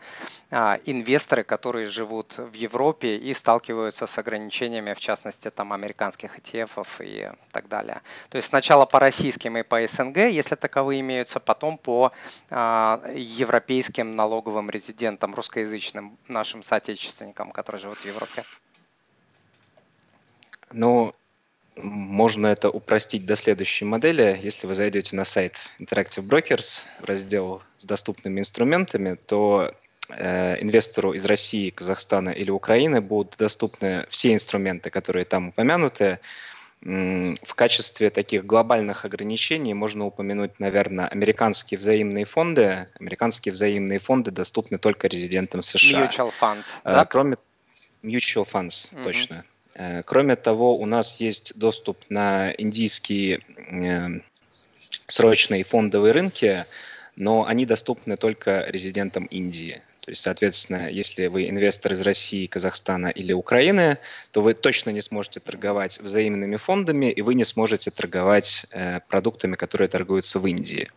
а, инвесторы, которые живут в Европе и сталкиваются с ограничениями, в частности, там американских ETF и так далее. То есть сначала по российским и по СНГ, если таковые имеются, потом по а, европейским налоговым резидентам, русскоязычным нашим соотечественникам, которые живут в Европе. Ну, можно это упростить до следующей модели. Если вы зайдете на сайт Interactive Brokers, раздел с доступными инструментами, то э, инвестору из России, Казахстана или Украины будут доступны все инструменты, которые там упомянуты. В качестве таких глобальных ограничений можно упомянуть, наверное, американские взаимные фонды. Американские взаимные фонды доступны только резидентам США. Mutual funds, э, да? Кроме mutual funds, угу. точно. Э, кроме того, у нас есть доступ на индийские э, срочные фондовые рынки, но они доступны только резидентам Индии. То есть, соответственно, если вы инвестор из России, Казахстана или Украины, то вы точно не сможете торговать взаимными фондами, и вы не сможете торговать э, продуктами, которые торгуются в Индии.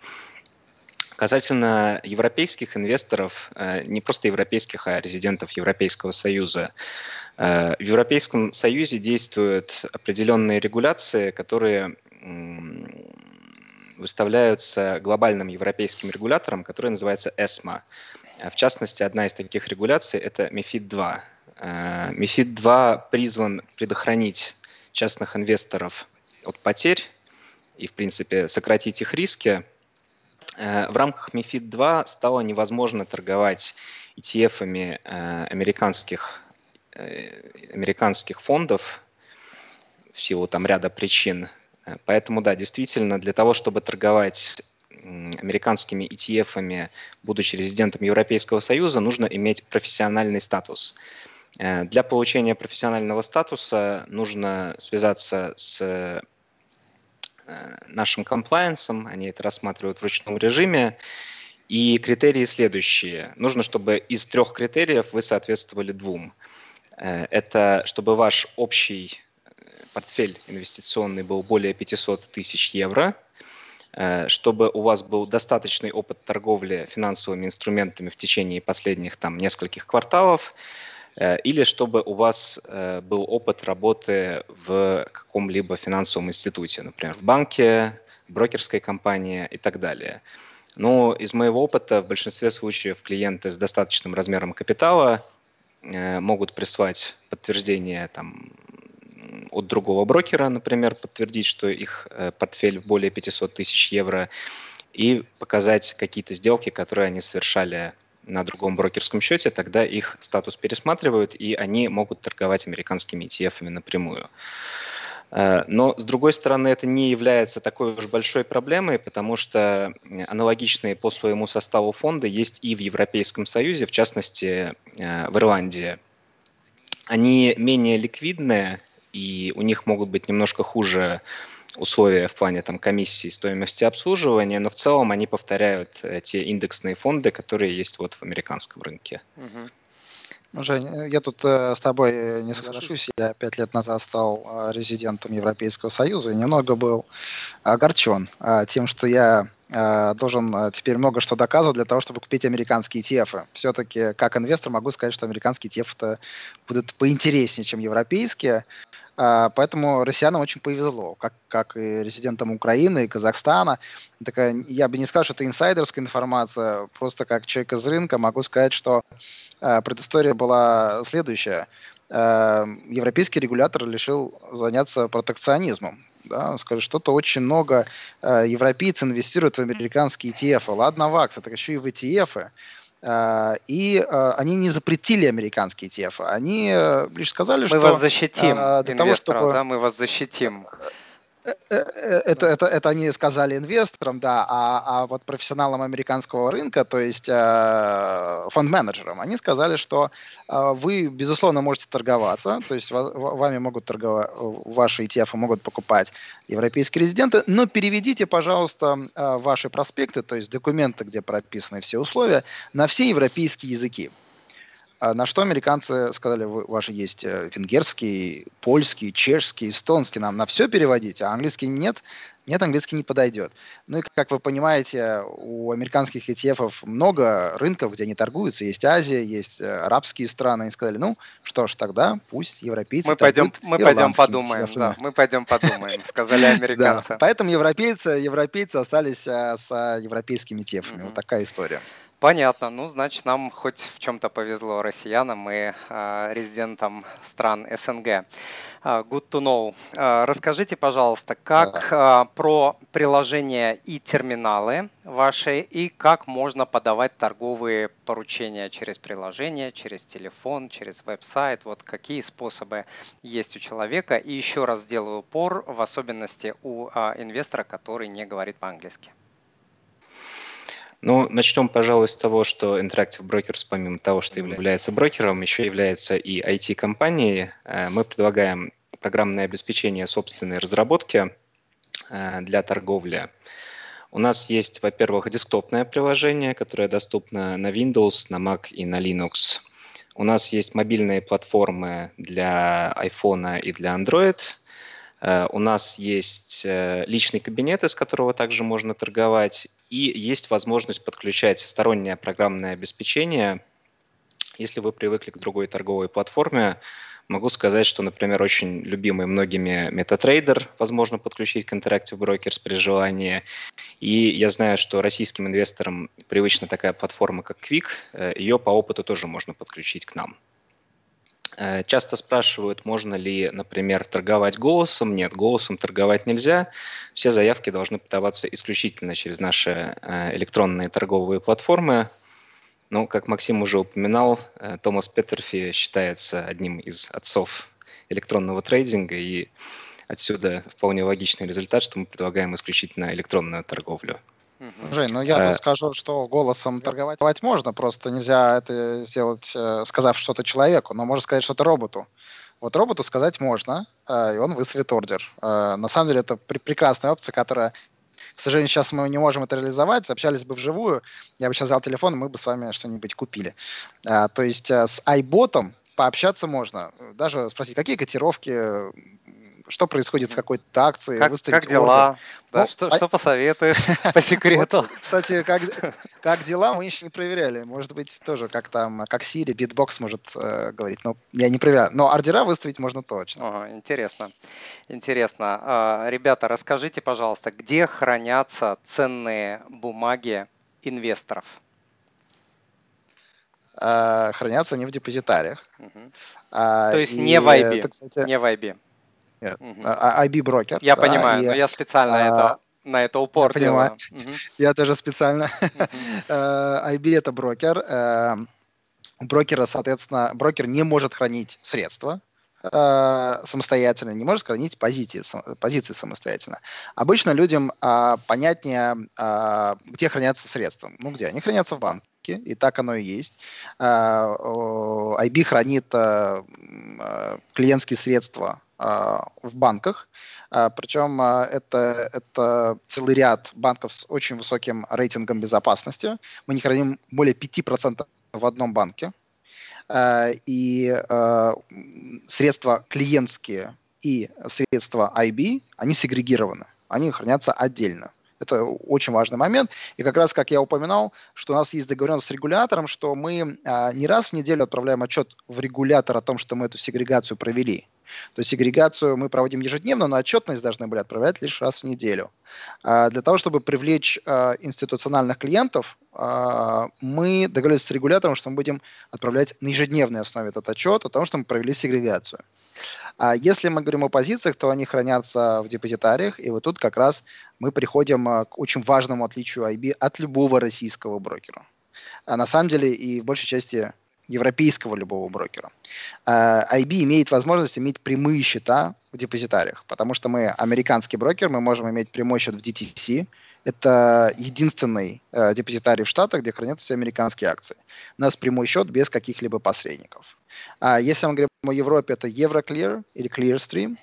Касательно европейских инвесторов, не просто европейских, а резидентов Европейского Союза, Э, в Европейском Союзе действуют определенные регуляции, которые выставляются глобальным европейским регулятором, который называется ESMA. В частности, одна из таких регуляций – это MIFID 2. MIFID 2 призван предохранить частных инвесторов от потерь и, в принципе, сократить их риски. В рамках MIFID 2 стало невозможно торговать ETF-ами американских, американских фондов в силу там ряда причин. Поэтому, да, действительно, для того, чтобы торговать американскими ETF-ами, будучи резидентом Европейского Союза, нужно иметь профессиональный статус. Э, для получения профессионального статуса нужно связаться с э, нашим комплайенсом, они это рассматривают в ручном режиме. И критерии следующие. Нужно, чтобы из трех критериев вы соответствовали двум. Э, это чтобы ваш общий портфель инвестиционный был более 500 тысяч евро, э, чтобы у вас был достаточный опыт торговли финансовыми инструментами в течение последних там нескольких кварталов, э, или чтобы у вас э, был опыт работы в каком-либо финансовом институте, например, в банке, брокерской компании и так далее. Но из моего опыта в большинстве случаев клиенты с достаточным размером капитала могут прислать подтверждение там, от другого брокера, например, подтвердить, что их э, портфель более 500 тысяч евро, и показать какие-то сделки, которые они совершали на другом брокерском счете, тогда их статус пересматривают, и они могут торговать американскими ETF напрямую. Э, но, с другой стороны, это не является такой уж большой проблемой, потому что аналогичные по своему составу фонды есть и в Европейском Союзе, в частности, э, в Ирландии. Они менее ликвидные, и у них могут быть немножко хуже условия в плане там, комиссии стоимости обслуживания, но в целом они повторяют э, те индексные фонды, которые есть вот в американском рынке. Угу. Жень, э, я тут э, с тобой не соглашусь. Я пять лет назад стал э, резидентом Европейского Союза и немного был огорчен тем, что я должен теперь много что доказывать для того, чтобы купить американские ETF. Все-таки, как инвестор, могу сказать, что американские ETF будут поинтереснее, чем европейские. А, поэтому россиянам очень повезло, как, как и резидентам Украины и Казахстана. Такая, я бы не сказал, что это инсайдерская информация, просто как человек из рынка могу сказать, что э, предыстория была следующая. Э, европейский регулятор решил заняться протекционизмом. Да, скажет, что-то очень много европейцев инвестируют в американские ETF. Ладно, ВАКС, это еще и в ETF. А, и а, они не запретили американские ETF. Они э, лишь сказали, мы что... Мы вас защитим, для того, чтобы... да, мы вас защитим. Это, это, это они сказали инвесторам, да, а, а вот профессионалам американского рынка, то есть э, фонд-менеджерам, они сказали, что э, вы, безусловно, можете торговаться, то есть вами могут торговать, ваши ETF могут покупать европейские резиденты, но переведите, пожалуйста, э, ваши проспекты, то есть документы, где прописаны все условия, на все европейские языки. А на что американцы сказали, ваши есть э, венгерский, польский, чешский, эстонский, нам на все переводить, а английский нет, нет, английский не подойдет. Ну и, как вы понимаете, у американских ETF много рынков, где они торгуются. Есть Азия, есть э, арабские страны. Они сказали, ну что ж, тогда пусть европейцы Мы пойдем, мы пойдем подумаем, да, мы пойдем подумаем, сказали американцы. Да, поэтому европейцы, европейцы остались э, с европейскими ETF. Вот такая история. Понятно. Ну, значит, нам хоть в чем-то повезло россиянам и э, резидентам стран СНГ. Uh, good to know. Uh, расскажите, пожалуйста, как uh, про приложения и терминалы ваши, и как можно подавать торговые поручения через приложение, через телефон, через веб-сайт. Вот какие способы есть у человека. И еще раз сделаю упор, в особенности у инвестора, который не говорит по-английски. Ну, начнем, пожалуй, с того, что Interactive Brokers, помимо того, что является брокером, еще является и IT-компанией. Э, мы предлагаем программное обеспечение собственной разработки э, для торговли. У нас есть, во-первых, десктопное приложение, которое доступно на Windows, на Mac и на Linux. У нас есть мобильные платформы для iPhone и для Android – у нас есть э, личный кабинет, из которого также можно торговать, и есть возможность подключать стороннее программное обеспечение. Если вы привыкли к другой торговой платформе, Могу сказать, что, например, очень любимый многими MetaTrader возможно подключить к Interactive Brokers при желании. И я знаю, что российским инвесторам привычна такая платформа, как Quick. Э, Ее по опыту тоже можно подключить к нам. Э, часто спрашивают, можно ли, например, торговать голосом. Нет, голосом торговать нельзя. Все заявки должны подаваться исключительно через наши э, электронные торговые платформы. Ну, как Максим уже упоминал, э, Томас Петерфи считается одним из отцов электронного трейдинга, и отсюда вполне логичный результат, что мы предлагаем исключительно электронную торговлю. Жень, ну я тут скажу, что голосом торговать можно, просто нельзя это сделать, э, сказав что-то человеку, но можно сказать что-то роботу. Вот роботу сказать можно, э, и он выставит ордер. Э, на самом деле это прекрасная опция, которая к сожалению, сейчас мы не можем это реализовать. Общались бы вживую, я бы сейчас взял телефон, и мы бы с вами что-нибудь купили. То есть с iBot пообщаться можно. Даже спросить, какие котировки что происходит с какой-то акцией, как, выставить Как дела? Да, ну, что, а... что посоветуешь по секрету? Вот, кстати, как, как дела, мы еще не проверяли. Может быть, тоже как там, как Siri, Bitbox может э, говорить. Но я не проверяю. Но ордера выставить можно точно. Ага, интересно. Интересно. А, ребята, расскажите, пожалуйста, где хранятся ценные бумаги инвесторов? А, хранятся они в депозитариях. Угу. А, То есть и, не в IB. Это, кстати, не в IB. Нет, угу. IB-брокер. Я да, понимаю, и, но я специально а, это на это упор я делаю. Понимаю. Угу. Я тоже специально. IB это брокер. Э, брокера, соответственно, брокер не может хранить средства э, самостоятельно, не может хранить позиции, позиции самостоятельно. Обычно людям а, понятнее, а, где хранятся средства. Ну, где? Они хранятся в банке, и так оно и есть. IB хранит клиентские средства а, в банках. А, Причем а, это, это целый ряд банков с очень высоким рейтингом безопасности. Мы не храним более 5% в одном банке. И средства клиентские и средства IB, они сегрегированы, они хранятся отдельно. Это очень важный момент. И как раз, как я упоминал, что у нас есть договоренность с регулятором, что мы а, не раз в неделю отправляем отчет в регулятор о том, что мы эту сегрегацию провели. То есть сегрегацию мы проводим ежедневно, но отчетность должны были отправлять лишь раз в неделю. А, для того, чтобы привлечь а, институциональных клиентов, мы договорились с регулятором, что мы будем отправлять на ежедневной основе этот отчет о том, что мы провели сегрегацию. А если мы говорим о позициях, то они хранятся в депозитариях, и вот тут как раз мы приходим а, к очень важному отличию IB от любого российского брокера. А на самом деле и в большей части европейского любого брокера. А, IB имеет возможность иметь прямые счета в депозитариях, потому что мы американский брокер, мы можем иметь прямой счет в DTC, это единственный э, депозитарий в Штатах, где хранятся все американские акции. У нас прямой счет без каких-либо посредников. А если мы говорим о Европе, это Euroclear или Clearstream.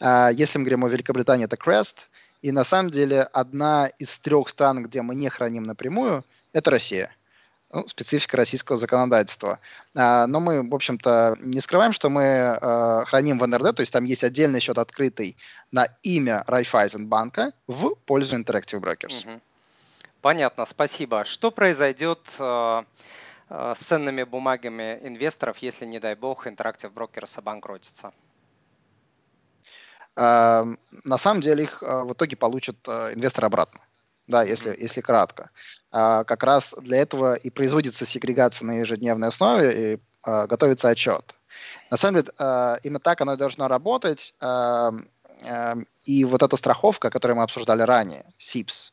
А если мы говорим о Великобритании, это Crest. И на самом деле одна из трех стран, где мы не храним напрямую, это Россия ну, специфика российского законодательства. А, но мы, в общем-то, не скрываем, что мы а, храним в НРД, то есть там есть отдельный счет открытый на имя Райфайзенбанка в пользу Interactive Brokers. Угу. Понятно, спасибо. Что произойдет а, с ценными бумагами инвесторов, если, не дай бог, Interactive Brokers обанкротится? На самом деле их в итоге получат инвесторы обратно да, если, если кратко. А, как раз для этого и производится сегрегация на ежедневной основе и а, готовится отчет. На самом деле, а, именно так оно и должно работать. И вот эта страховка, которую мы обсуждали ранее, SIPS,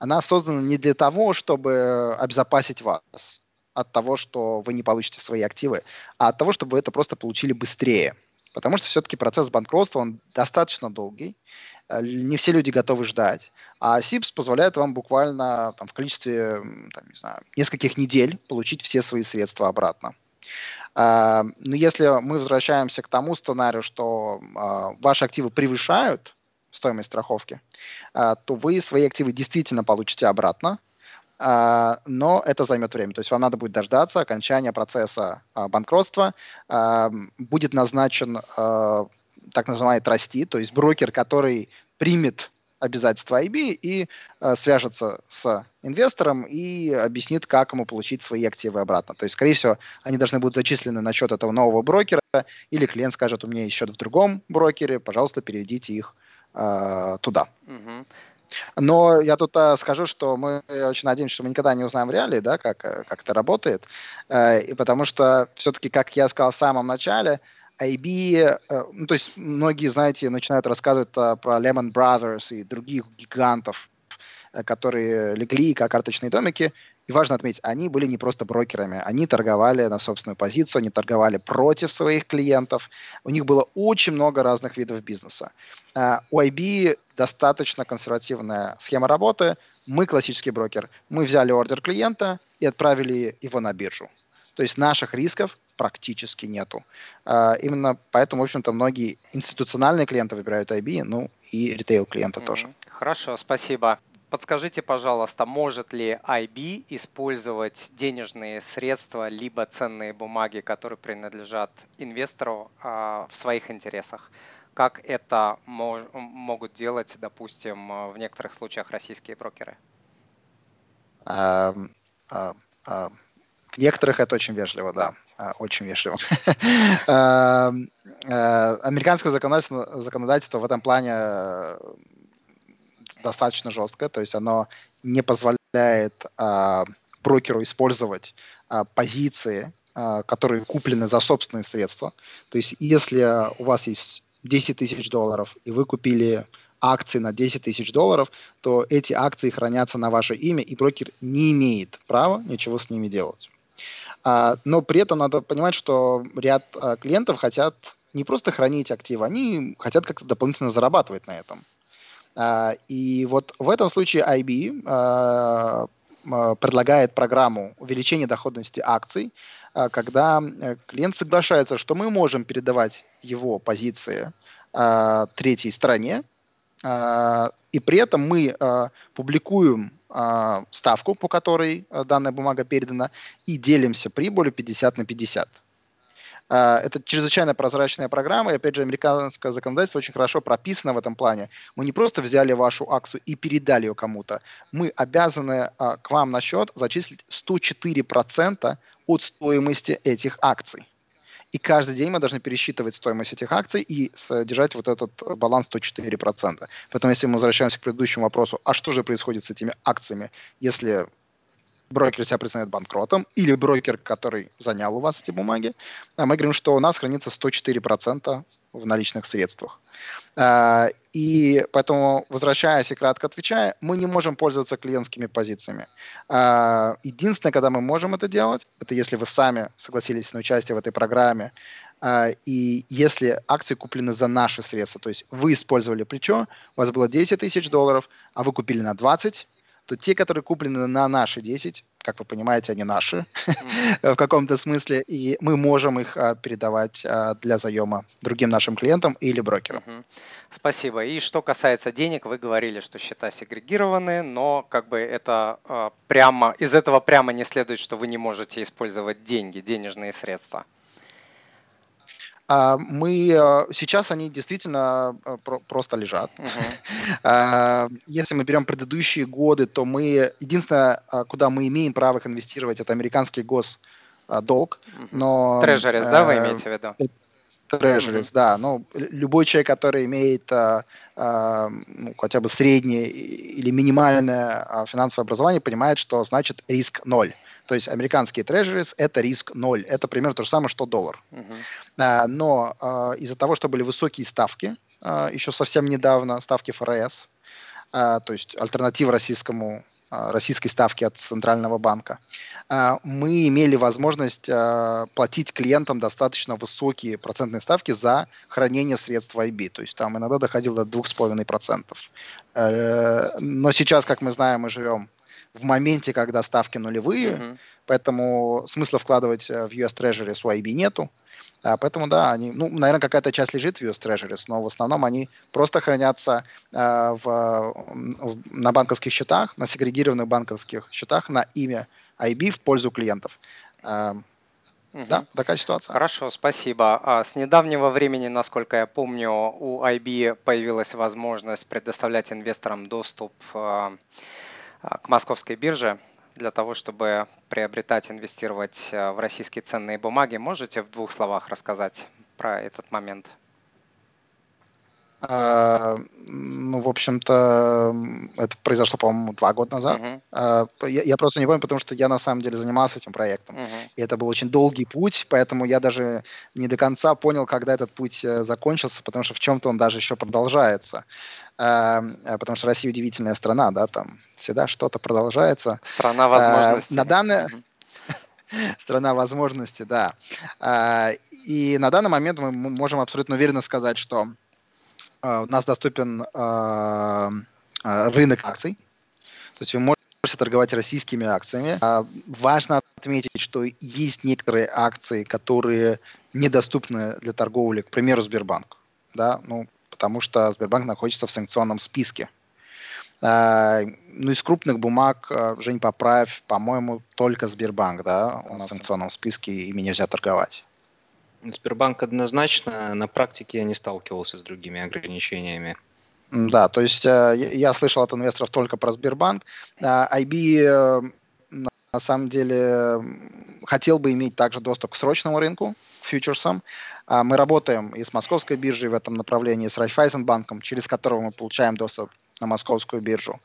она создана не для того, чтобы обезопасить вас от того, что вы не получите свои активы, а от того, чтобы вы это просто получили быстрее. Потому что все-таки процесс банкротства, он достаточно долгий, Э, не все люди готовы ждать. А SIPS позволяет вам буквально там, в количестве там, не знаю, нескольких недель получить все свои средства обратно. А, но если мы возвращаемся к тому сценарию, что а, ваши активы превышают стоимость страховки, а, то вы свои активы действительно получите обратно, но это займет время. То есть вам надо будет дождаться окончания процесса банкротства. Будет назначен так называемый трасти, то есть брокер, который примет обязательства IB и э, свяжется с инвестором и объяснит, как ему получить свои активы обратно. То есть, скорее всего, они должны будут зачислены на счет этого нового брокера, или клиент скажет, у меня есть счет в другом брокере, пожалуйста, переведите их э, туда. Угу. Но я тут э, скажу, что мы очень надеемся, что мы никогда не узнаем в реалии, да, как, э, как это работает. Э, и потому что все-таки, как я сказал в самом начале, IB, э, ну, то есть многие, знаете, начинают рассказывать э, про Lehman Brothers и других гигантов, э, которые легли как карточные домики. И важно отметить, они были не просто брокерами, они торговали на собственную позицию, они торговали против своих клиентов. У них было очень много разных видов бизнеса. У IB достаточно консервативная схема работы. Мы классический брокер. Мы взяли ордер клиента и отправили его на биржу. То есть наших рисков практически нету. А, именно поэтому, в общем-то, многие институциональные клиенты выбирают IB, ну и ритейл клиента mm-hmm. тоже. Хорошо, спасибо. Подскажите, пожалуйста, может ли IB использовать денежные средства либо ценные бумаги, которые принадлежат инвестору а, в своих интересах? Как это могут делать, допустим, в некоторых случаях российские брокеры? В некоторых это очень вежливо, да. А, очень вежливо. Э, американское законодательство, законодательство в этом плане э, достаточно жесткое, то есть оно не позволяет а, брокеру использовать а, позиции, которые куплены за собственные средства. То есть если у вас есть 10 тысяч долларов, и вы купили акции на 10 тысяч долларов, то эти акции хранятся на ваше имя, и брокер не имеет права ничего с ними делать. А, но при этом надо понимать, что ряд а, клиентов хотят не просто хранить активы, они хотят как-то дополнительно зарабатывать на этом. А, и вот в этом случае IB предлагает программу увеличения доходности акций, когда э, клиент соглашается, что мы можем передавать его позиции третьей стране, и при этом мы публикуем ставку, по которой данная бумага передана, и делимся прибылью 50 на 50. Э, это чрезвычайно прозрачная программа, и опять же, американское законодательство очень хорошо прописано в этом плане. Мы не просто взяли вашу акцию и передали ее кому-то, мы обязаны э, к вам на счет зачислить 104% от стоимости этих акций. И каждый день мы должны пересчитывать стоимость этих акций и держать вот этот баланс 104%. Поэтому если мы возвращаемся к предыдущему вопросу, а что же происходит с этими акциями, если брокер себя признает банкротом, или брокер, который занял у вас эти бумаги, а мы говорим, что у нас хранится 104% в наличных средствах. А, и поэтому, возвращаясь и кратко отвечая, мы не можем пользоваться клиентскими позициями. А, единственное, когда мы можем это делать, это если вы сами согласились на участие в этой программе, и если акции куплены за наши средства, то есть вы использовали плечо, у вас было 10 тысяч долларов, а вы купили на 20, то те, которые куплены на наши 10, как вы понимаете, они наши mm-hmm. в каком-то смысле, и мы можем их а, передавать а, для заема другим нашим клиентам или брокерам. Mm-hmm. Спасибо. И что касается денег, вы говорили, что счета сегрегированы, но как бы это а, прямо из этого прямо не следует, что вы не можете использовать деньги, денежные средства. А, мы а, сейчас они действительно а, просто лежат. Uh-huh. Если мы берем предыдущие годы, то мы единственное, куда мы имеем право инвестировать, это американский госдолг. Но Трежерис, да, вы имеете в виду? Treasuries, mm-hmm. да. Ну, любой человек, который имеет а, а, ну, хотя бы среднее или минимальное а, финансовое образование, понимает, что значит риск ноль. То есть американские Treasuries – это риск ноль. Это примерно то же самое, что доллар. Mm-hmm. А, но а, из-за того, что были высокие ставки, а, еще совсем недавно, ставки ФРС, то есть альтернатива российскому, а, российской ставке от Центрального банка, а, мы имели возможность платить клиентам достаточно высокие процентные ставки за хранение средств в IB. То есть там иногда доходило до 2,5%. Э, но сейчас, как мы знаем, мы живем в моменте, когда ставки нулевые, uh-huh. поэтому смысла вкладывать э, в US Treasury с IB нету. А, поэтому, да, они, ну, наверное, какая-то часть лежит в US Treasuries, но в основном они просто хранятся а, в, в, на банковских счетах, на сегрегированных банковских счетах на имя IB в пользу клиентов. А, Угу. Да, такая ситуация. Хорошо, спасибо. А с недавнего времени, насколько я помню, у IB появилась возможность предоставлять инвесторам доступ к московской бирже для того, чтобы приобретать, инвестировать в российские ценные бумаги. Можете в двух словах рассказать про этот момент? А, ну, в общем-то, это произошло, по-моему, два года назад. Uh-huh. Я, я просто не помню, потому что я на самом деле занимался этим проектом. Uh-huh. И это был очень долгий путь, поэтому я даже не до конца понял, когда этот путь э, закончился, потому что в чем-то он даже еще продолжается. А, потому что Россия удивительная страна, да, там всегда что-то продолжается. Страна возможностей. На данный... Страна возможностей, да. И на данный момент мы можем абсолютно уверенно сказать, что у нас доступен а, а, рынок акций. То есть вы можете торговать российскими акциями. Важно отметить, что есть некоторые акции, которые недоступны для торговли, к примеру, Сбербанк. Да? Ну, потому что Сбербанк находится в санкционном списке. Ну, из крупных бумаг, Жень, поправь, по-моему, только Сбербанк, да, нас в санкционном списке, ими нельзя торговать. Сбербанк однозначно, на практике я не сталкивался с другими ограничениями. Да, то есть э, я слышал от инвесторов только про Сбербанк. IB э, на самом деле хотел бы иметь также доступ к срочному рынку, к фьючерсам. А мы работаем и с московской биржей в этом направлении, с Райфайзенбанком, через которого мы получаем доступ на московскую биржу.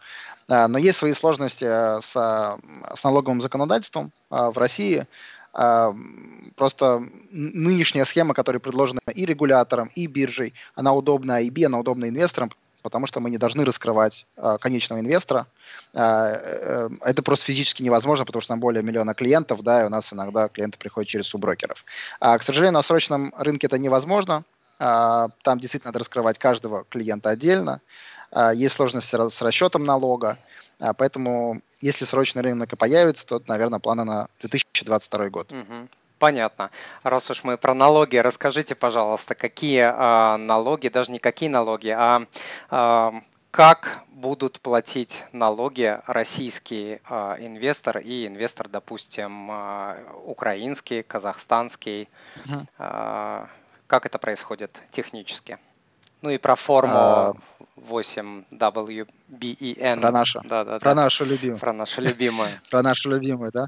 А, но есть свои сложности э, с, с налоговым законодательством в России. Просто нынешняя схема, которая предложена и регулятором, и биржей, она удобна IB, она удобна инвесторам, потому что мы не должны раскрывать э, конечного инвестора. Э, э, это просто физически невозможно, потому что там более миллиона клиентов, да, и у нас иногда клиенты приходят через субброкеров. А, к сожалению, на срочном рынке это невозможно. А, там действительно надо раскрывать каждого клиента отдельно. А, есть сложности с расчетом налога. А, поэтому, если срочный рынок и появится, то, наверное, планы на 2022 год. Угу. Понятно. Раз уж мы про налоги, расскажите, пожалуйста, какие а, налоги, даже не какие налоги, а, а как будут платить налоги российский а, инвестор и инвестор, допустим, а, украинский, казахстанский. Угу. А, как это происходит технически? Ну и про форму а, 8WBEN. Про нашу. Да, да, про да. нашу любимую. Про нашу любимую. Про нашу любимую, да.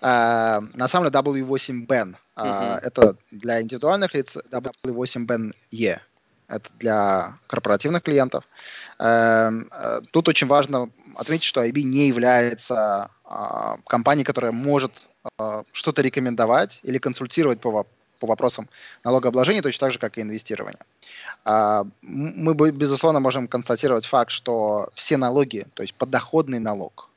А, на самом деле W8BEN. А, это для индивидуальных лиц W8BEN-E. Это для корпоративных клиентов. А, тут очень важно отметить, что IB не является а, компанией, которая может что-то рекомендовать или консультировать по по вопросам налогообложения, точно так же, как и инвестирования. А, мы, безусловно, можем констатировать факт, что все налоги, то есть подоходный налог,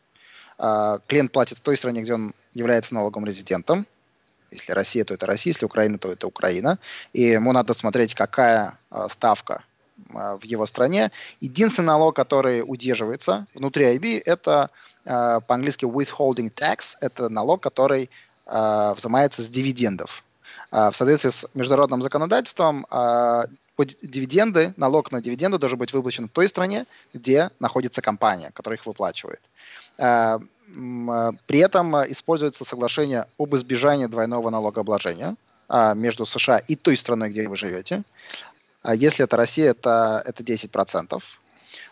а, клиент платит в той стране, где он является налоговым резидентом. Если Россия, то это Россия, если Украина, то это Украина. И ему надо смотреть, какая а, ставка в его стране. Единственный налог, который удерживается внутри IB, это по-английски withholding tax. Это налог, который взимается с дивидендов. А, в соответствии с международным законодательством а, дивиденды, налог на дивиденды должен быть выплачен в той стране, где находится компания, которая их выплачивает. А, при этом используется соглашение об избежании двойного налогообложения между США и той страной, где вы живете. Если это Россия, это, это 10%.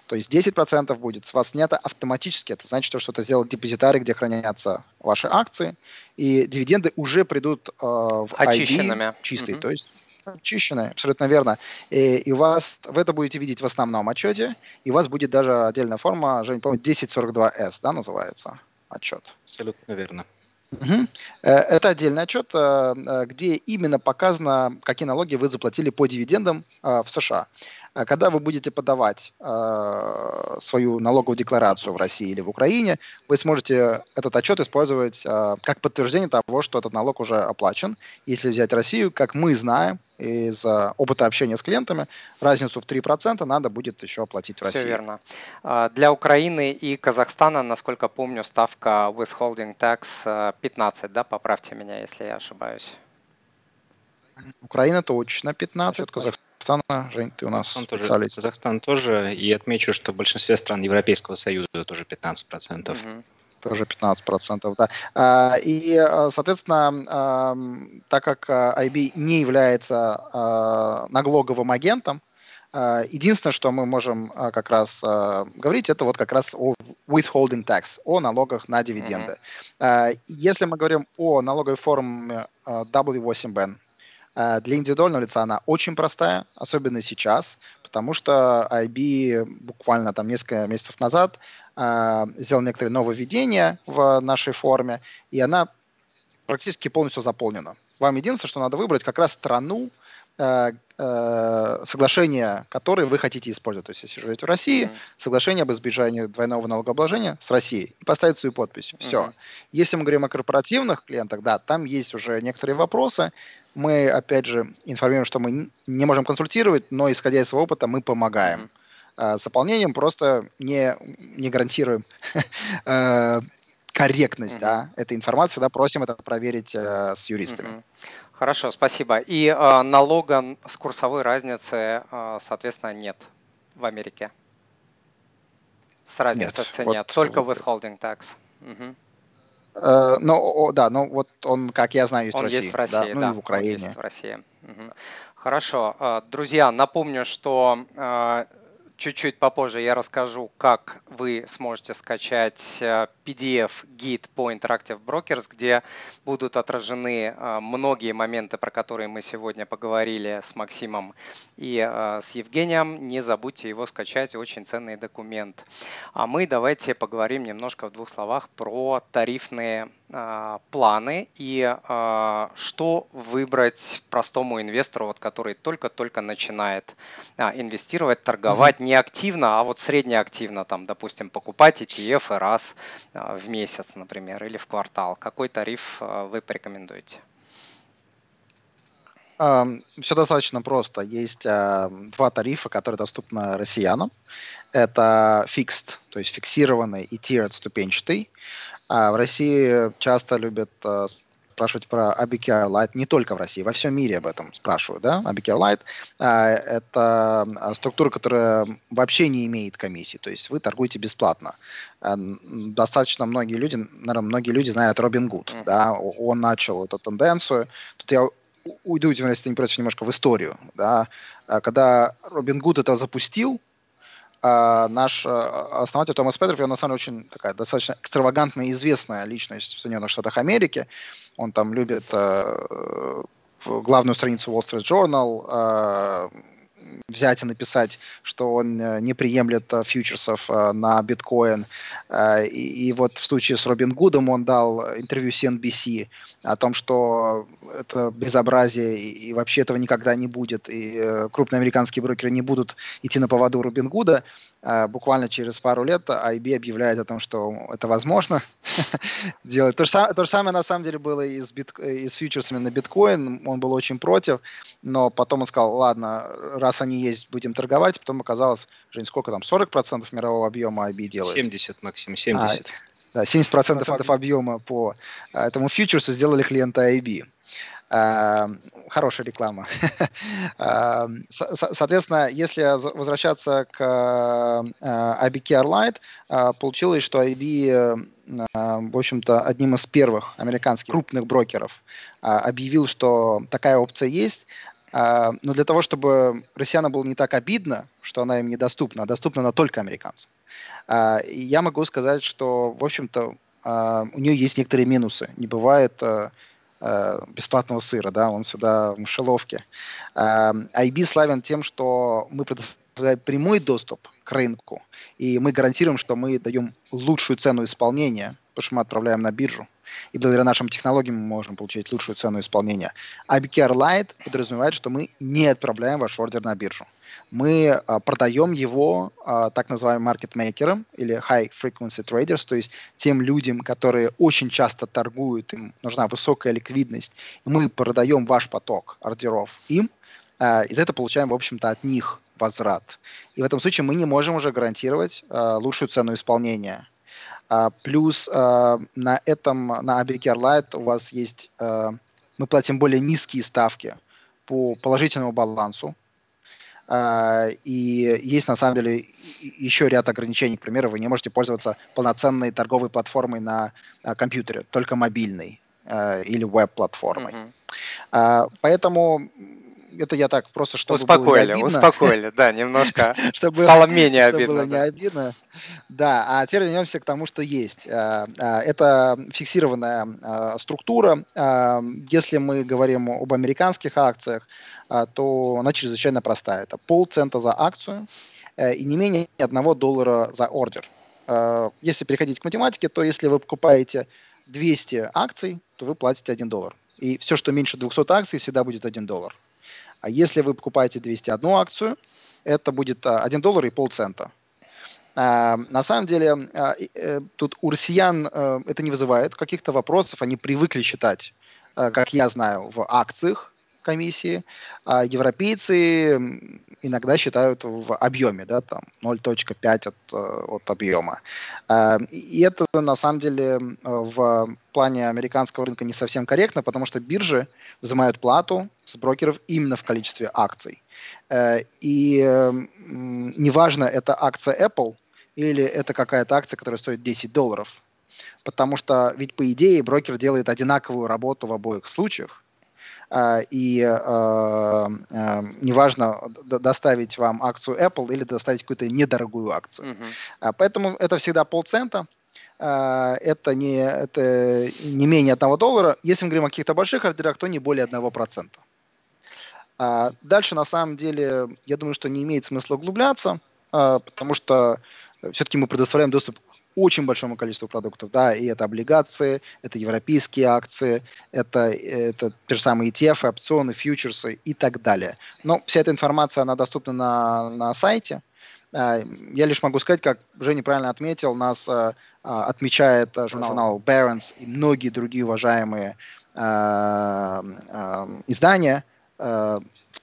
То есть 10% будет с вас снято автоматически. Это значит, что что-то сделал депозитарий, где хранятся ваши акции, и дивиденды уже придут э, в Очищенными. чистые. Mm-hmm. То есть очищенные, абсолютно верно. И, и вас, вы это будете видеть в основном отчете, и у вас будет даже отдельная форма, Жень, по-моему, 1042S, да, называется отчет. Абсолютно верно. Угу. Это отдельный отчет, э, э, где именно показано, какие налоги вы заплатили по дивидендам в США. А когда вы будете подавать э, свою налоговую декларацию в России или в Украине, вы сможете этот отчет использовать э, как подтверждение того, что этот налог уже оплачен. Если взять Россию, как мы знаем из э, опыта общения с клиентами, разницу в 3% надо будет еще оплатить в России. Все верно. Для Украины и Казахстана, насколько помню, ставка withholding tax 15, э, да? Поправьте меня, если я ошибаюсь. Украина точно 15, Казахстан Казахстана, Жень, ты у нас Казахстан специалист. Тоже, Казахстан тоже, и отмечу, что в большинстве стран Европейского Союза тоже 15%. Угу. Тоже 15%, да. А, и, соответственно, так как IB не является налоговым агентом, Единственное, что мы можем как раз говорить, это вот как раз о withholding tax, о налогах на дивиденды. Mm-hmm. Если мы говорим о налоговой форме W8BN, для индивидуального лица она очень простая, особенно сейчас, потому что IB буквально там несколько месяцев назад э, сделал некоторые нововведения в нашей форме, и она практически полностью заполнена. Вам единственное, что надо выбрать как раз страну, э, э, соглашение которое вы хотите использовать. То есть, если живете в России, соглашение об избежании двойного налогообложения с Россией. И поставить свою подпись. Все. Uh-huh. Если мы говорим о корпоративных клиентах, да, там есть уже некоторые вопросы, мы, опять же, информируем, что мы не можем консультировать, но, исходя из своего опыта, мы помогаем. Mm-hmm. С заполнением просто не, не гарантируем корректность mm-hmm. да, этой информации, да, просим это проверить э, с юристами. Mm-hmm. Хорошо, спасибо. И э, налога с курсовой разницы, э, соответственно, нет в Америке? С разницей нет, в цене, вот, только вот. withholding tax. Угу. Э, ну, да, ну вот он, как я знаю, есть он в России. есть в России, да, ну да, и в Украине. Он есть в России. Угу. Хорошо. Э, друзья, напомню, что чуть-чуть попозже я расскажу, как вы сможете скачать PDF-гид по Interactive Brokers, где будут отражены многие моменты, про которые мы сегодня поговорили с Максимом и с Евгением. Не забудьте его скачать, очень ценный документ. А мы давайте поговорим немножко в двух словах про тарифные а, планы и а, что выбрать простому инвестору, вот, который только-только начинает а, инвестировать, торговать mm-hmm. не активно, а вот среднеактивно, там, допустим, покупать ETF раз в месяц, например, или в квартал. Какой тариф вы порекомендуете? Все достаточно просто. Есть два тарифа, которые доступны россиянам. Это fixed, то есть фиксированный и tiered ступенчатый. А в России часто любят э, спрашивать про ABKR Lite, не только в России, во всем мире об этом спрашивают, да, ABKR Lite а, это а, структура, которая вообще не имеет комиссии, то есть вы торгуете бесплатно. А, достаточно многие люди, наверное, многие люди знают Робин Гуд, mm-hmm. да, он начал эту тенденцию. Тут я уйду, если не против, немножко в историю, да, когда Робин Гуд это запустил, а наш а, основатель Томас Петров, он на самом деле очень такая достаточно экстравагантная известная личность в Соединенных Штатах Америки. Он там любит э, главную страницу Wall Street Journal, э, взять и написать, что он э, не приемлет э, фьючерсов э, на биткоин. И, вот в случае с Робин Гудом он дал интервью CNBC о том, что это безобразие и, вообще этого никогда не будет, и крупные американские брокеры не будут идти на поводу Робин Гуда. Буквально через пару лет IB объявляет о том, что это возможно делать. То же, то же самое на самом деле было и с, бит, и с фьючерсами на биткоин. Он был очень против, но потом он сказал, ладно, раз они есть, будем торговать. Потом оказалось, Жень, сколько там, 40% мирового объема IB делает? 70, Максим, 70. А, да, 70% объема по а, этому фьючерсу сделали клиенты IB. А, хорошая реклама. А, соответственно, если возвращаться к IB Care Lite, получилось, что IB, в общем-то, одним из первых американских крупных брокеров объявил, что такая опция есть, но для того, чтобы россиянам было не так обидно, что она им недоступна, а доступна она только американцам, а, я могу сказать, что, в общем-то, а, у нее есть некоторые минусы. Не бывает бесплатного сыра, да, он всегда в мышеловке. IB славен тем, что мы предоставляем прямой доступ к рынку, и мы гарантируем, что мы даем лучшую цену исполнения, потому что мы отправляем на биржу и благодаря нашим технологиям мы можем получить лучшую цену исполнения. IBKR Lite подразумевает, что мы не отправляем ваш ордер на биржу. Мы а, продаем его а, так называемым маркетмейкерам или high frequency traders, то есть тем людям, которые очень часто торгуют, им нужна высокая ликвидность, и мы продаем ваш поток ордеров им, а, и за это получаем, в общем-то, от них возврат. И в этом случае мы не можем уже гарантировать а, лучшую цену исполнения. А, плюс а, на этом, на ABKR Lite у вас есть, а, мы платим более низкие ставки по положительному балансу. А, и есть на самом деле еще ряд ограничений. К примеру, вы не можете пользоваться полноценной торговой платформой на компьютере, только мобильной или веб-платформой. Uh-huh. Поэтому это я так просто, чтобы успокоили, было не обидно. Успокоили, да, немножко чтобы, стало менее обидно. Чтобы было не обидно. Да, а теперь вернемся к тому, что есть. А, а, это фиксированная а, структура. Если мы говорим об американских акциях, то она чрезвычайно простая. Это полцента за акцию э, и не менее одного доллара за ордер. Если переходить к математике, то если вы покупаете 200 акций, то вы платите 1 доллар. И все, что меньше 200 акций, всегда будет 1 доллар. А если вы покупаете 201 акцию, это будет 1 а, доллар и полцента. А, на самом деле, а, э, тут у россиян э, это не вызывает каких-то вопросов. Они привыкли считать, как я знаю, в акциях комиссии, а европейцы иногда считают в объеме, да, там 0.5 от, э, от объема. Э, и это на самом деле в плане американского рынка не совсем корректно, потому что биржи взимают плату с брокеров именно в количестве акций. Э, и неважно, это акция Apple или это какая-то акция, которая стоит 10 долларов, потому что ведь по идее брокер делает одинаковую работу в обоих случаях, а, и а, а, неважно доставить вам акцию Apple или доставить какую-то недорогую акцию. Uh-huh. Поэтому это всегда полцента. Это не, это не менее одного доллара. Если мы говорим о каких-то больших ордерах, то не более одного процента. Дальше, на самом деле, я думаю, что не имеет смысла углубляться, потому что все-таки мы предоставляем доступ очень большому количеству продуктов, да, и это облигации, это европейские акции, это, это те же самые ETF, опционы, фьючерсы и так далее. Но вся эта информация, она доступна на, на сайте. А, я лишь могу сказать, как Женя правильно отметил, нас а, а, отмечает журнал, журнал Barron's и многие другие уважаемые издания,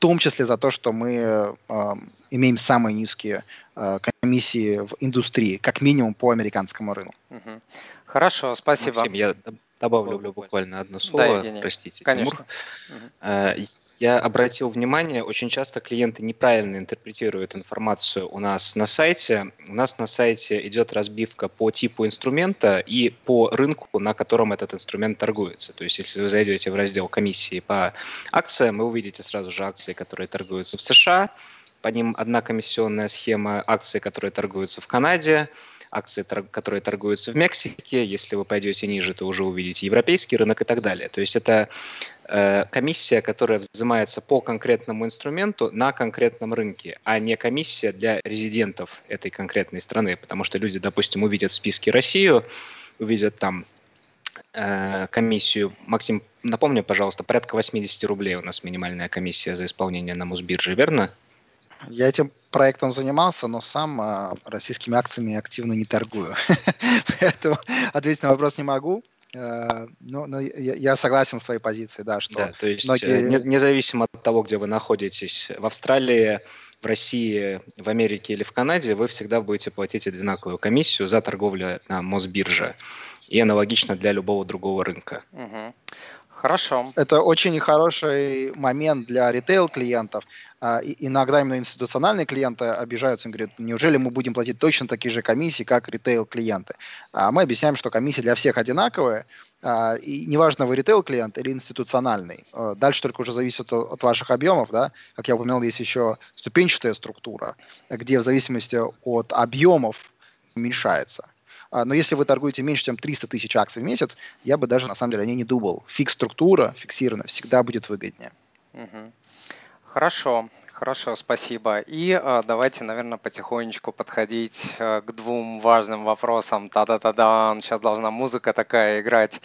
том числе за то, что мы имеем самые низкие Э, комиссии в индустрии, как минимум по американскому рынку. Хорошо, спасибо. Максим, я добавлю буквально одно слово, да, простите, Конечно. Тимур. Угу. Я обратил внимание, очень часто клиенты неправильно интерпретируют информацию у нас на сайте. У нас на сайте идет разбивка по типу инструмента и по рынку, на котором этот инструмент торгуется. То есть, если вы зайдете в раздел комиссии по акциям, вы увидите сразу же акции, которые торгуются в США, по ним одна комиссионная схема акции, которые торгуются в Канаде, акции, которые торгуются в Мексике. Если вы пойдете ниже, то уже увидите европейский рынок и так далее. То есть это э, комиссия, которая взимается по конкретному инструменту на конкретном рынке, а не комиссия для резидентов этой конкретной страны. Потому что люди, допустим, увидят в списке Россию, увидят там э, комиссию. Максим, напомни, пожалуйста, порядка 80 рублей у нас минимальная комиссия за исполнение на Мосбирже, верно? Я этим проектом занимался, но сам а, российскими акциями активно не торгую. Поэтому ответить на вопрос не могу. А, но, но я, я согласен с твоей позицией, да, что да, то есть многие... не, независимо от того, где вы находитесь, в Австралии, в России, в Америке или в Канаде, вы всегда будете платить одинаковую комиссию за торговлю на Мосбирже. И аналогично для любого другого рынка. Угу. Хорошо. Это очень хороший момент для ритейл-клиентов. А, иногда именно институциональные клиенты обижаются и говорят, неужели мы будем платить точно такие же комиссии, как ритейл-клиенты? А мы объясняем, что комиссии для всех одинаковые, а, и неважно, вы ритейл-клиент или институциональный. Дальше только уже зависит от ваших объемов, да. Как я упомянул, есть еще ступенчатая структура, где в зависимости от объемов уменьшается. А, но если вы торгуете меньше, чем 300 тысяч акций в месяц, я бы даже на самом деле о ней не думал. Фикс-структура фиксированная всегда будет выгоднее. Хорошо. Хорошо, спасибо. И э, давайте, наверное, потихонечку подходить э, к двум важным вопросам. Та-да-та-да, сейчас должна музыка такая играть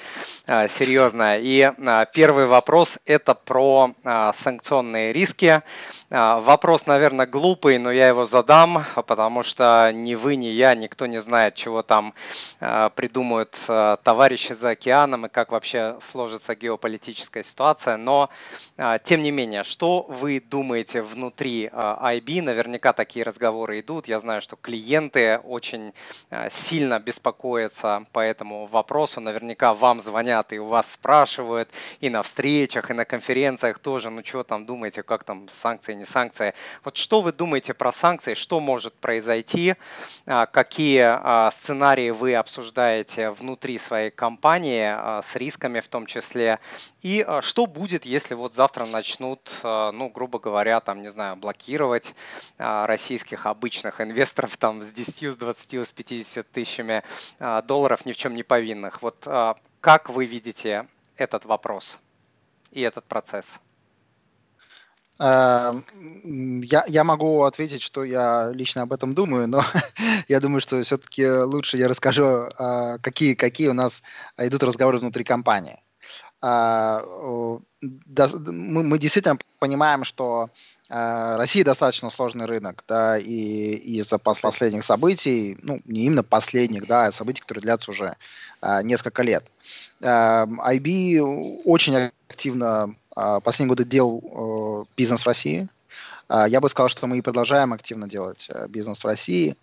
э, серьезная. И э, первый вопрос – это про э, санкционные риски. Э, вопрос, наверное, глупый, но я его задам, потому что ни вы, ни я, никто не знает, чего там э, придумают э, товарищи за океаном и как вообще сложится геополитическая ситуация. Но, э, тем не менее, что вы думаете внутри внутри IB, наверняка такие разговоры идут. Я знаю, что клиенты очень сильно беспокоятся по этому вопросу. Наверняка вам звонят и у вас спрашивают и на встречах, и на конференциях тоже. Ну что там думаете, как там санкции, не санкции? Вот что вы думаете про санкции? Что может произойти? Какие сценарии вы обсуждаете внутри своей компании с рисками в том числе? И что будет, если вот завтра начнут, ну, грубо говоря, там, не знаю, блокировать российских обычных инвесторов там с 10, с 20, с 50 тысячами долларов ни в чем не повинных? Вот как вы видите этот вопрос и этот процесс? Я, я могу ответить, что я лично об этом думаю, но я думаю, что все-таки лучше я расскажу, какие, какие у нас идут разговоры внутри компании. Мы, мы действительно понимаем, что Россия достаточно сложный рынок, да, и из-за последних событий, ну, не именно последних, да, а событий, которые длятся уже несколько лет. IB очень активно а, последние годы делал э, бизнес в России. А, я бы сказал, что мы и продолжаем активно делать э, бизнес в России.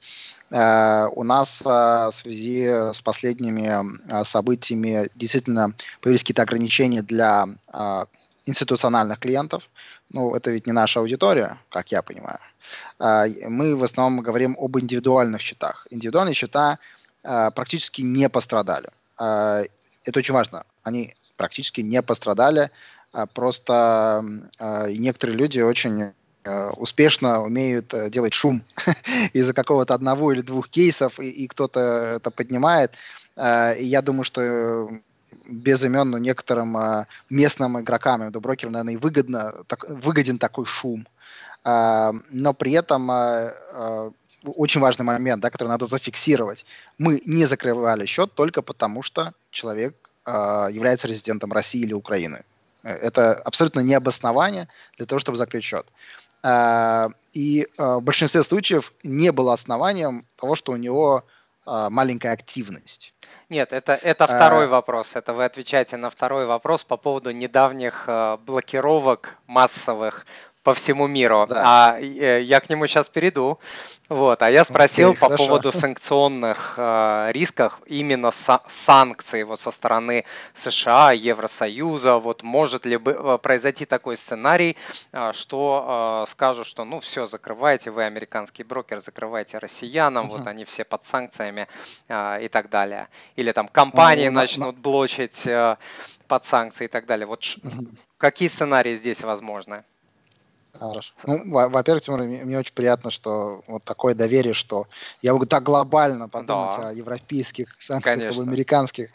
А, у нас в связи с последними событиями действительно появились какие-то ограничения для институциональных клиентов. Ну, это ведь не наша аудитория, как я понимаю. Мы в основном говорим об индивидуальных счетах. Индивидуальные счета практически не пострадали. Это очень важно. Они практически не пострадали а просто а, некоторые люди очень а, успешно умеют э, делать шум из-за какого-то одного или двух кейсов, и, и кто-то это поднимает. И я думаю, что без имен, но некоторым местным игрокам, до брокерам, наверное, и выгодно, так, выгоден такой шум. Но при этом очень важный момент, да, который надо зафиксировать. Мы не закрывали счет только потому, что человек является резидентом России или Украины. Это абсолютно не обоснование для того, чтобы закрыть счет. А, и а, в большинстве случаев не было основанием того, что у него а, маленькая активность. Нет, это, это второй а... вопрос. Это вы отвечаете на второй вопрос по поводу недавних блокировок массовых по всему миру. Да. А э, я к нему сейчас перейду. Вот. А я спросил okay, по хорошо. поводу санкционных э, рисков, именно са- санкций вот со стороны США, Евросоюза. Вот может ли бы, э, произойти такой сценарий, э, что э, скажут, что ну все, закрывайте, вы американский брокер, закрывайте россиянам, uh-huh. вот они все под санкциями э, и так далее. Или там компании uh-huh. начнут блочить э, под санкции и так далее. Вот uh-huh. какие сценарии здесь возможны? Хорошо. Ну, во-первых, Тимур, мне очень приятно, что вот такое доверие, что я могу так глобально подумать да. о европейских санкциях, Конечно. об американских.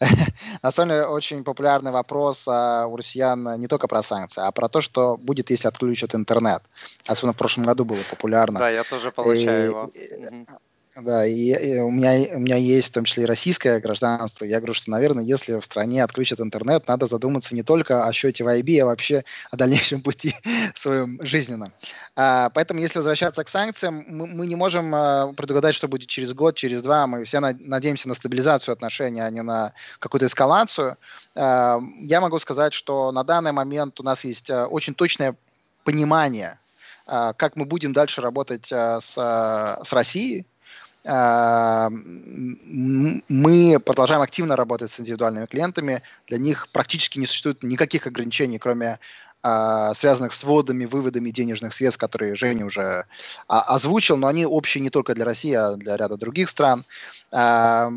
На самом деле, очень популярный вопрос а, у россиян не только про санкции, а про то, что будет, если отключат интернет. Особенно в прошлом году было популярно. Да, я тоже получаю его. Да, и, и у, меня, у меня есть в том числе и российское гражданство. Я говорю, что, наверное, если в стране отключат интернет, надо задуматься не только о счете в IB, а вообще о дальнейшем пути своем жизненном. А, поэтому, если возвращаться к санкциям, мы, мы не можем а, предугадать, что будет через год, через два. Мы все на, надеемся на стабилизацию отношений, а не на какую-то эскалацию. А, я могу сказать, что на данный момент у нас есть а, очень точное понимание, а, как мы будем дальше работать а, с, с Россией, а, мы продолжаем активно работать с индивидуальными клиентами. Для них практически не существует никаких ограничений, кроме а, связанных с вводами, выводами денежных средств, которые Женя уже а, озвучил, но они общие не только для России, а для ряда других стран. Э,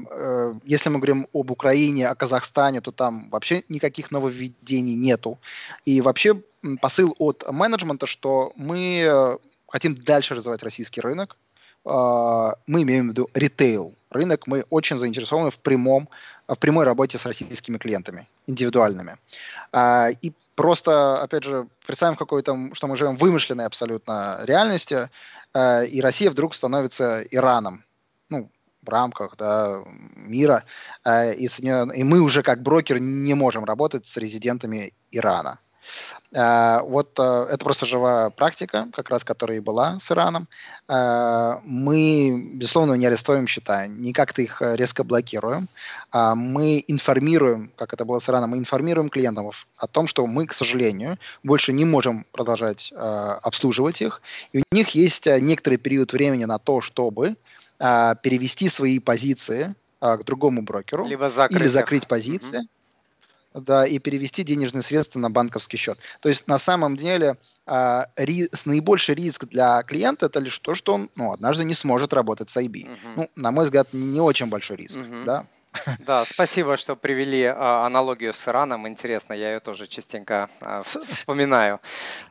если мы говорим об Украине, о Казахстане, то там вообще никаких нововведений нету. И вообще посыл от менеджмента, что мы э, хотим дальше развивать российский рынок, мы имеем в виду ритейл рынок, мы очень заинтересованы в, прямом, в прямой работе с российскими клиентами, индивидуальными. А, и просто, опять же, представим какой-то, что мы живем в вымышленной абсолютно реальности, а, и Россия вдруг становится Ираном, ну, в рамках да, мира, и, и мы уже как брокер не можем работать с резидентами Ирана. Э, вот э, это просто живая практика, как раз которая и была с Ираном. Э, мы, безусловно, не арестуем счета, не как-то их резко блокируем. А мы информируем, как это было с Ираном, мы информируем клиентов о том, что мы, к сожалению, больше не можем продолжать обслуживать их. И у них есть некоторый период времени на то, чтобы перевести свои позиции к другому брокеру Либо закрыть или закрыть позиции. Mm-hmm да, и перевести денежные средства на банковский счет. То есть на самом деле э, ри, наибольший риск для клиента это лишь то, что он ну, однажды не сможет работать с IB. Угу. Ну, на мой взгляд, не очень большой риск. Угу. Да? Да, спасибо, что привели а, аналогию с Ираном. Интересно, я ее тоже частенько а, вспоминаю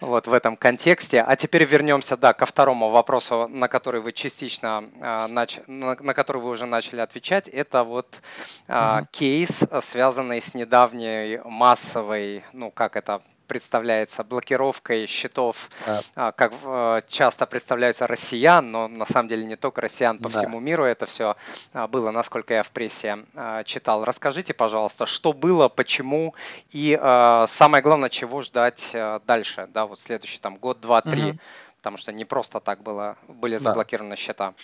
вот в этом контексте. А теперь вернемся, да, ко второму вопросу, на который вы частично а, на, который вы уже начали отвечать. Это вот кейс, связанный с недавней массовой, ну как это представляется блокировкой счетов, да. как э, часто представляются россиян, но на самом деле не только россиян, по да. всему миру это все а, было, насколько я в прессе а, читал. Расскажите, пожалуйста, что было, почему и э, самое главное, чего ждать э, дальше, да, вот следующий там год, два, три, угу. потому что не просто так было, были заблокированы да. счета.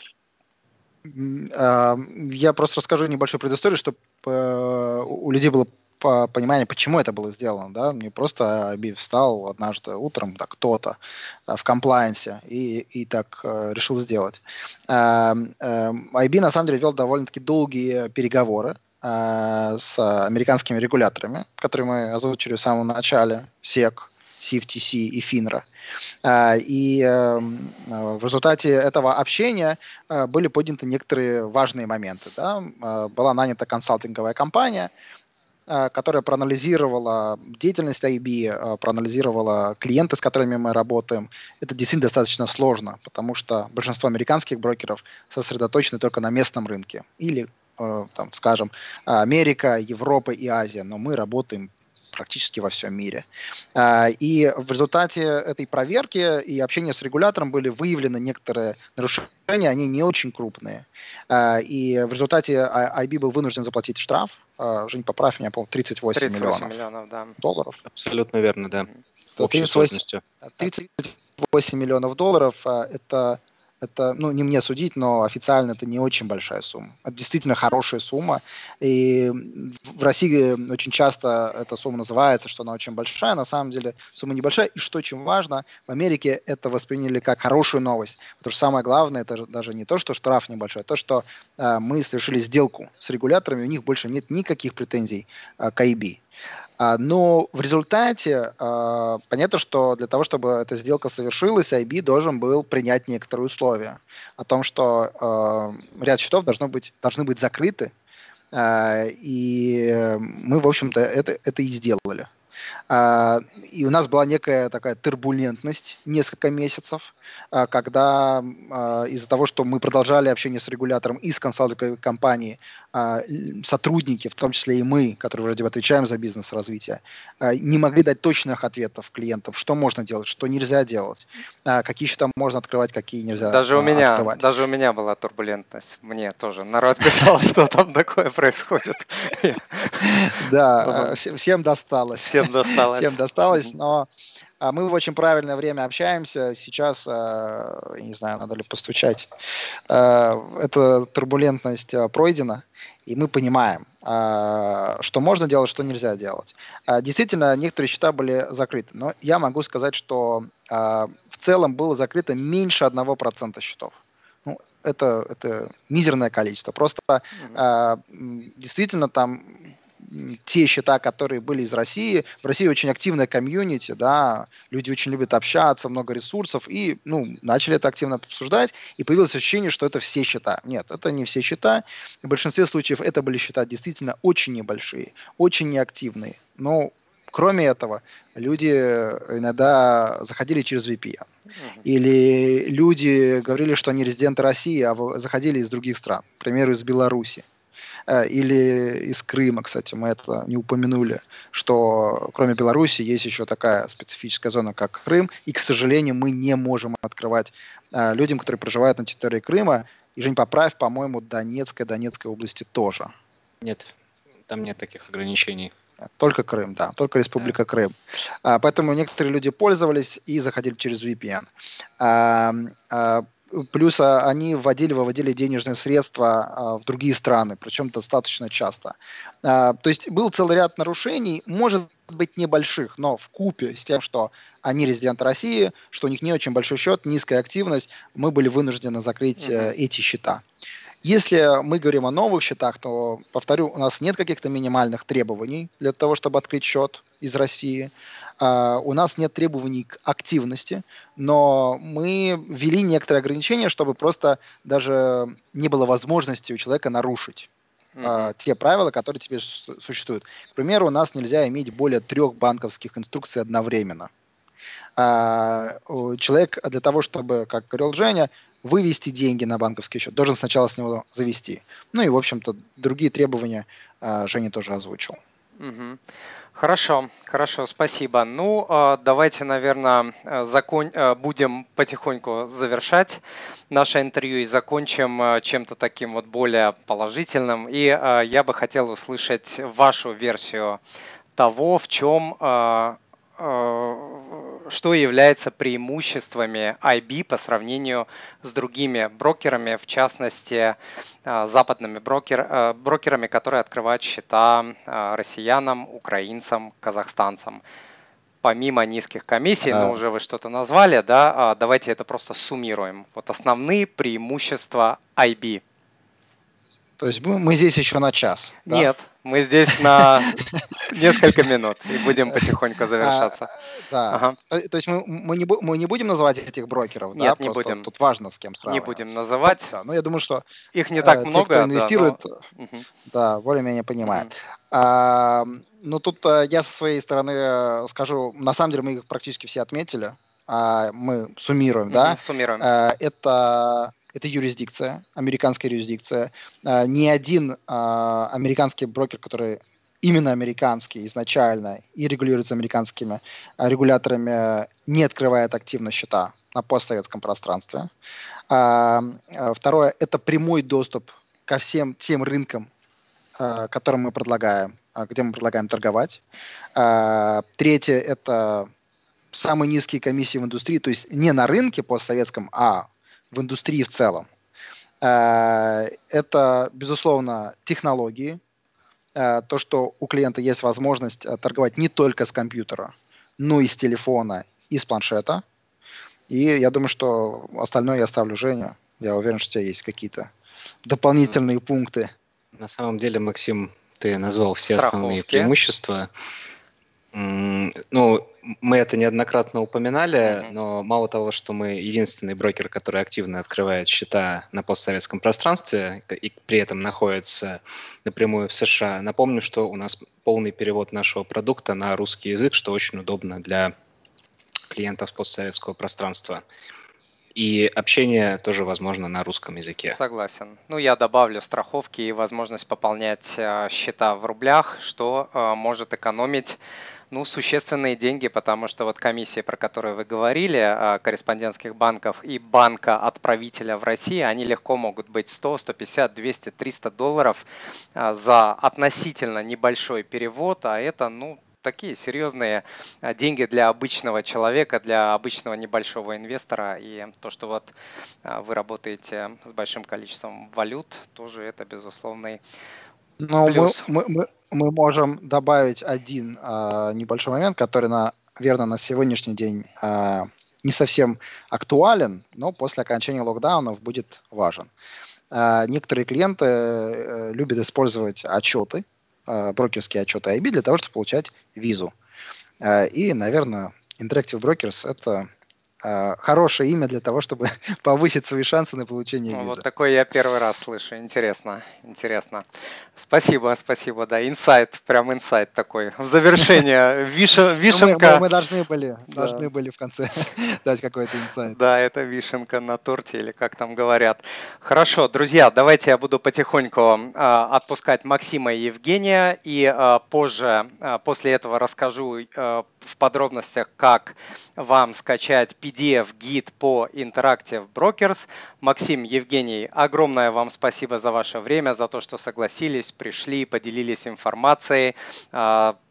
Я просто расскажу небольшую предысторию, чтобы у людей было понимание, почему это было сделано, да, не просто Аби встал однажды утром, так кто-то э, в комплайенсе и, и так э, решил сделать. Э, э, IB на самом деле вел довольно-таки долгие переговоры э, с американскими регуляторами, которые мы озвучили в самом начале, SEC, CFTC и FINRA. Э, и эм, в результате этого общения были подняты некоторые важные моменты. Да? Была нанята консалтинговая компания, Э, которая проанализировала деятельность IB, э, проанализировала клиенты, с которыми мы работаем. Это действительно достаточно сложно, потому что большинство американских брокеров сосредоточены только на местном рынке. Или, э, там, скажем, Америка, Европа и Азия. Но мы работаем практически во всем мире. И в результате этой проверки и общения с регулятором были выявлены некоторые нарушения, они не очень крупные. И в результате IB был вынужден заплатить штраф а, Жень, поправь меня, по-моему, 38, 38 миллионов, миллионов да. долларов. Абсолютно верно, да. 38, 38 миллионов долларов а, это это, ну, не мне судить, но официально это не очень большая сумма. Это действительно хорошая сумма. И в России очень часто эта сумма называется, что она очень большая. На самом деле сумма небольшая. И что очень важно, в Америке это восприняли как хорошую новость. Потому что самое главное, это даже не то, что штраф небольшой, а то, что э, мы совершили сделку с регуляторами, у них больше нет никаких претензий э, к IB. А, но в результате а, понятно, что для того, чтобы эта сделка совершилась, IB должен был принять некоторые условия о том, что а, ряд счетов должно быть, должны быть закрыты, и мы, в общем-то, это, это и сделали. А, и у нас была некая такая турбулентность несколько месяцев, а, когда а, из-за того, что мы продолжали общение с регулятором и с консалтинговой компанией, сотрудники, в том числе и мы, которые вроде бы отвечаем за бизнес-развитие, не могли дать точных ответов клиентам, что можно делать, что нельзя делать, какие счета можно открывать, какие нельзя даже у меня, открывать. Даже у меня была турбулентность, мне тоже. Народ писал, что там такое происходит. Да, всем досталось. Всем досталось. Всем досталось, но а, мы в очень правильное время общаемся. Сейчас, а, не знаю, надо ли постучать. А, эта турбулентность пройдена, и мы понимаем, что можно делать, что нельзя делать. Действительно, некоторые счета были закрыты, но я могу сказать, что в целом было закрыто меньше 1% счетов. Ну, это, это мизерное количество. Просто mm-hmm. действительно там те счета, которые были из России. В России очень активная комьюнити, да, люди очень любят общаться, много ресурсов, и, ну, начали это активно обсуждать, и появилось ощущение, что это все счета. Нет, это не все счета. В большинстве случаев это были счета действительно очень небольшие, очень неактивные. Но Кроме этого, люди иногда заходили через VPN. Или люди говорили, что они резиденты России, а заходили из других стран, к примеру, из Беларуси. Э, или из Крыма, кстати, мы это не упомянули, что кроме Беларуси есть еще такая специфическая зона, как Крым, и, к сожалению, мы не можем открывать э, людям, которые проживают на территории Крыма. И, Жень, поправь, по-моему, Донецкой, Донецкой области тоже. Нет, там нет таких ограничений. Только Крым, да, только Республика Крым. А, поэтому некоторые люди пользовались и заходили через VPN. А, а, плюс а, они вводили, выводили денежные средства а, в другие страны, причем достаточно часто. А, то есть был целый ряд нарушений, может быть небольших, но в купе с тем, что они резиденты России, что у них не очень большой счет, низкая активность, мы были вынуждены закрыть mm-hmm. эти счета. Если мы говорим о новых счетах, то, повторю, у нас нет каких-то минимальных требований для того, чтобы открыть счет из России. Uh, у нас нет требований к активности, но мы ввели некоторые ограничения, чтобы просто даже не было возможности у человека нарушить mm-hmm. те правила, которые теперь существуют. К примеру, у нас нельзя иметь более трех банковских инструкций одновременно. Uh, человек для того, чтобы, как говорил Женя, вывести деньги на банковский счет, должен сначала с него завести. Ну и, в общем-то, другие требования Женя тоже озвучил. Угу. Хорошо, хорошо, спасибо. Ну, а, давайте, наверное, закон... Э, будем потихоньку завершать наше интервью и закончим э, чем-то таким вот более положительным. И э, я бы хотел услышать вашу версию того, в чем что является преимуществами IB по сравнению с другими брокерами, в частности, а, западными брокер, а, брокерами, которые открывают счета а, россиянам, украинцам, казахстанцам. Помимо низких комиссий, ну уже вы что-то назвали, да, давайте это просто суммируем. Вот основные преимущества IB. То есть мы, здесь еще на час. Да? Нет, мы здесь на несколько минут и будем потихоньку завершаться. А, да. Ага. То, то есть мы, мы, не, мы не будем называть этих брокеров, Нет, да? не Просто будем. Тут важно с кем сравнивать. Не будем называть. Да, но я думаю, что их не так э, много. Те, кто инвестирует, да, но... да более-менее понимают. Угу. А, ну тут э, я со своей стороны э, скажу, на самом деле мы их практически все отметили. А, мы суммируем, угу, да? Суммируем. А, это это юрисдикция, американская юрисдикция. А, ни один а, американский брокер, который именно американский изначально и регулируется американскими а, регуляторами, не открывает активно счета на постсоветском пространстве. Второе – это прямой доступ ко всем тем рынкам, которым мы предлагаем, где мы предлагаем торговать. Третье – это самые низкие комиссии в индустрии, то есть не на рынке постсоветском, а в индустрии в целом. Э, это, безусловно, технологии, э, то, что у клиента есть возможность э, торговать не только с компьютера, но и с телефона, и с планшета. И я думаю, что остальное я оставлю Женю. Я уверен, что у тебя есть какие-то дополнительные пункты. На самом деле, Максим, ты назвал все Страховки. основные преимущества. Ну, мы это неоднократно упоминали, mm-hmm. но мало того, что мы единственный брокер, который активно открывает счета на постсоветском пространстве и при этом находится напрямую в США, напомню, что у нас полный перевод нашего продукта на русский язык, что очень удобно для клиентов постсоветского пространства. И общение тоже возможно на русском языке. Согласен. Ну, я добавлю страховки и возможность пополнять э, счета в рублях, что э, может экономить ну, существенные деньги, потому что вот комиссии, про которые вы говорили, а, корреспондентских банков и банка отправителя в России, они легко могут быть 100, 150, 200, 300 долларов а, за относительно небольшой перевод, а это, ну, такие серьезные а, деньги для обычного человека, для обычного небольшого инвестора. И то, что вот вы работаете с большим количеством валют, тоже это безусловный Но плюс. Мы, мы, мы, можем добавить один э, небольшой момент, который, наверное, на сегодняшний день э, не совсем актуален, но после окончания локдаунов будет важен. Э, некоторые клиенты э, любят использовать отчеты, э, брокерские отчеты IB для того, чтобы получать визу. Э, и, наверное, Interactive Brokers – это хорошее имя для того, чтобы повысить свои шансы на получение визы. Вот такой я первый раз слышу. Интересно, интересно. Спасибо, спасибо, да, инсайт, прям инсайт такой. В завершение, виша, вишенка. Мы, должны были, должны были в конце дать какой-то инсайт. Да, это вишенка на торте, или как там говорят. Хорошо, друзья, давайте я буду потихоньку э, отпускать Максима и Евгения, и э, позже, после этого расскажу в подробностях, как вам скачать PDF-гид по Interactive Brokers. Максим, Евгений, огромное вам спасибо за ваше время, за то, что согласились, пришли, поделились информацией.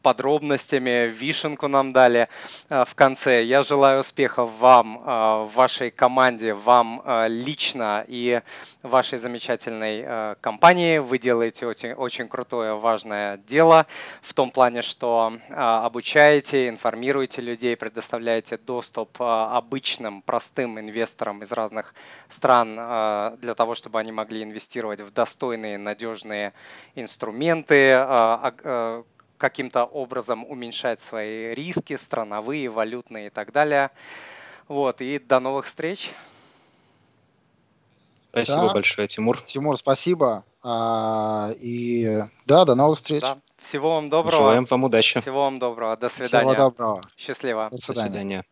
Подробностями, вишенку нам дали в конце. Я желаю успехов вам, в вашей команде, вам лично и вашей замечательной компании. Вы делаете очень, очень крутое, важное дело в том плане, что обучаете, информируете людей, предоставляете доступ обычным, простым инвесторам из разных стран для того, чтобы они могли инвестировать в достойные, надежные инструменты, каким-то образом уменьшать свои риски, страновые, валютные и так далее. Вот, и до новых встреч. Спасибо да. большое, Тимур. Тимур, спасибо. А, и да, до новых встреч. Да. Всего вам доброго. Желаем вам удачи. Всего вам доброго. До свидания. Всего доброго. Счастливо. До свидания. До свидания.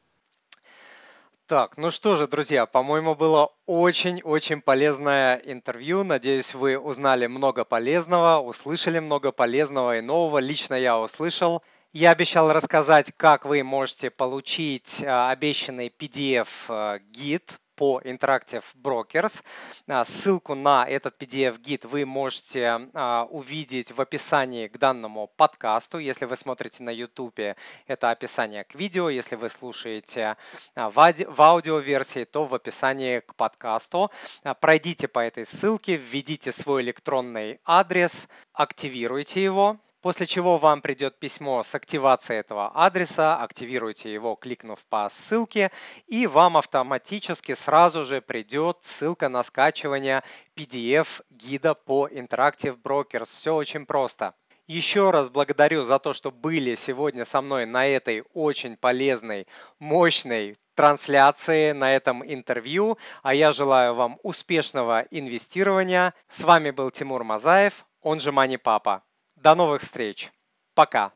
Так, ну что же, друзья, по-моему, было очень-очень полезное интервью. Надеюсь, вы узнали много полезного, услышали много полезного и нового. Лично я услышал. Я обещал рассказать, как вы можете получить а, обещанный PDF-гид по Interactive Brokers. А, ссылку на этот PDF-гид вы можете а, увидеть в описании к данному подкасту. Если вы смотрите на YouTube, это описание к видео. Если вы слушаете а, в аудиоверсии, то в описании к подкасту. Пройдите по этой ссылке, введите свой электронный адрес, активируйте его после чего вам придет письмо с активацией этого адреса, активируйте его, кликнув по ссылке, и вам автоматически сразу же придет ссылка на скачивание PDF-гида по Interactive Brokers. Все очень просто. Еще раз благодарю за то, что были сегодня со мной на этой очень полезной, мощной трансляции, на этом интервью. А я желаю вам успешного инвестирования. С вами был Тимур Мазаев, он же Мани Папа. До новых встреч. Пока.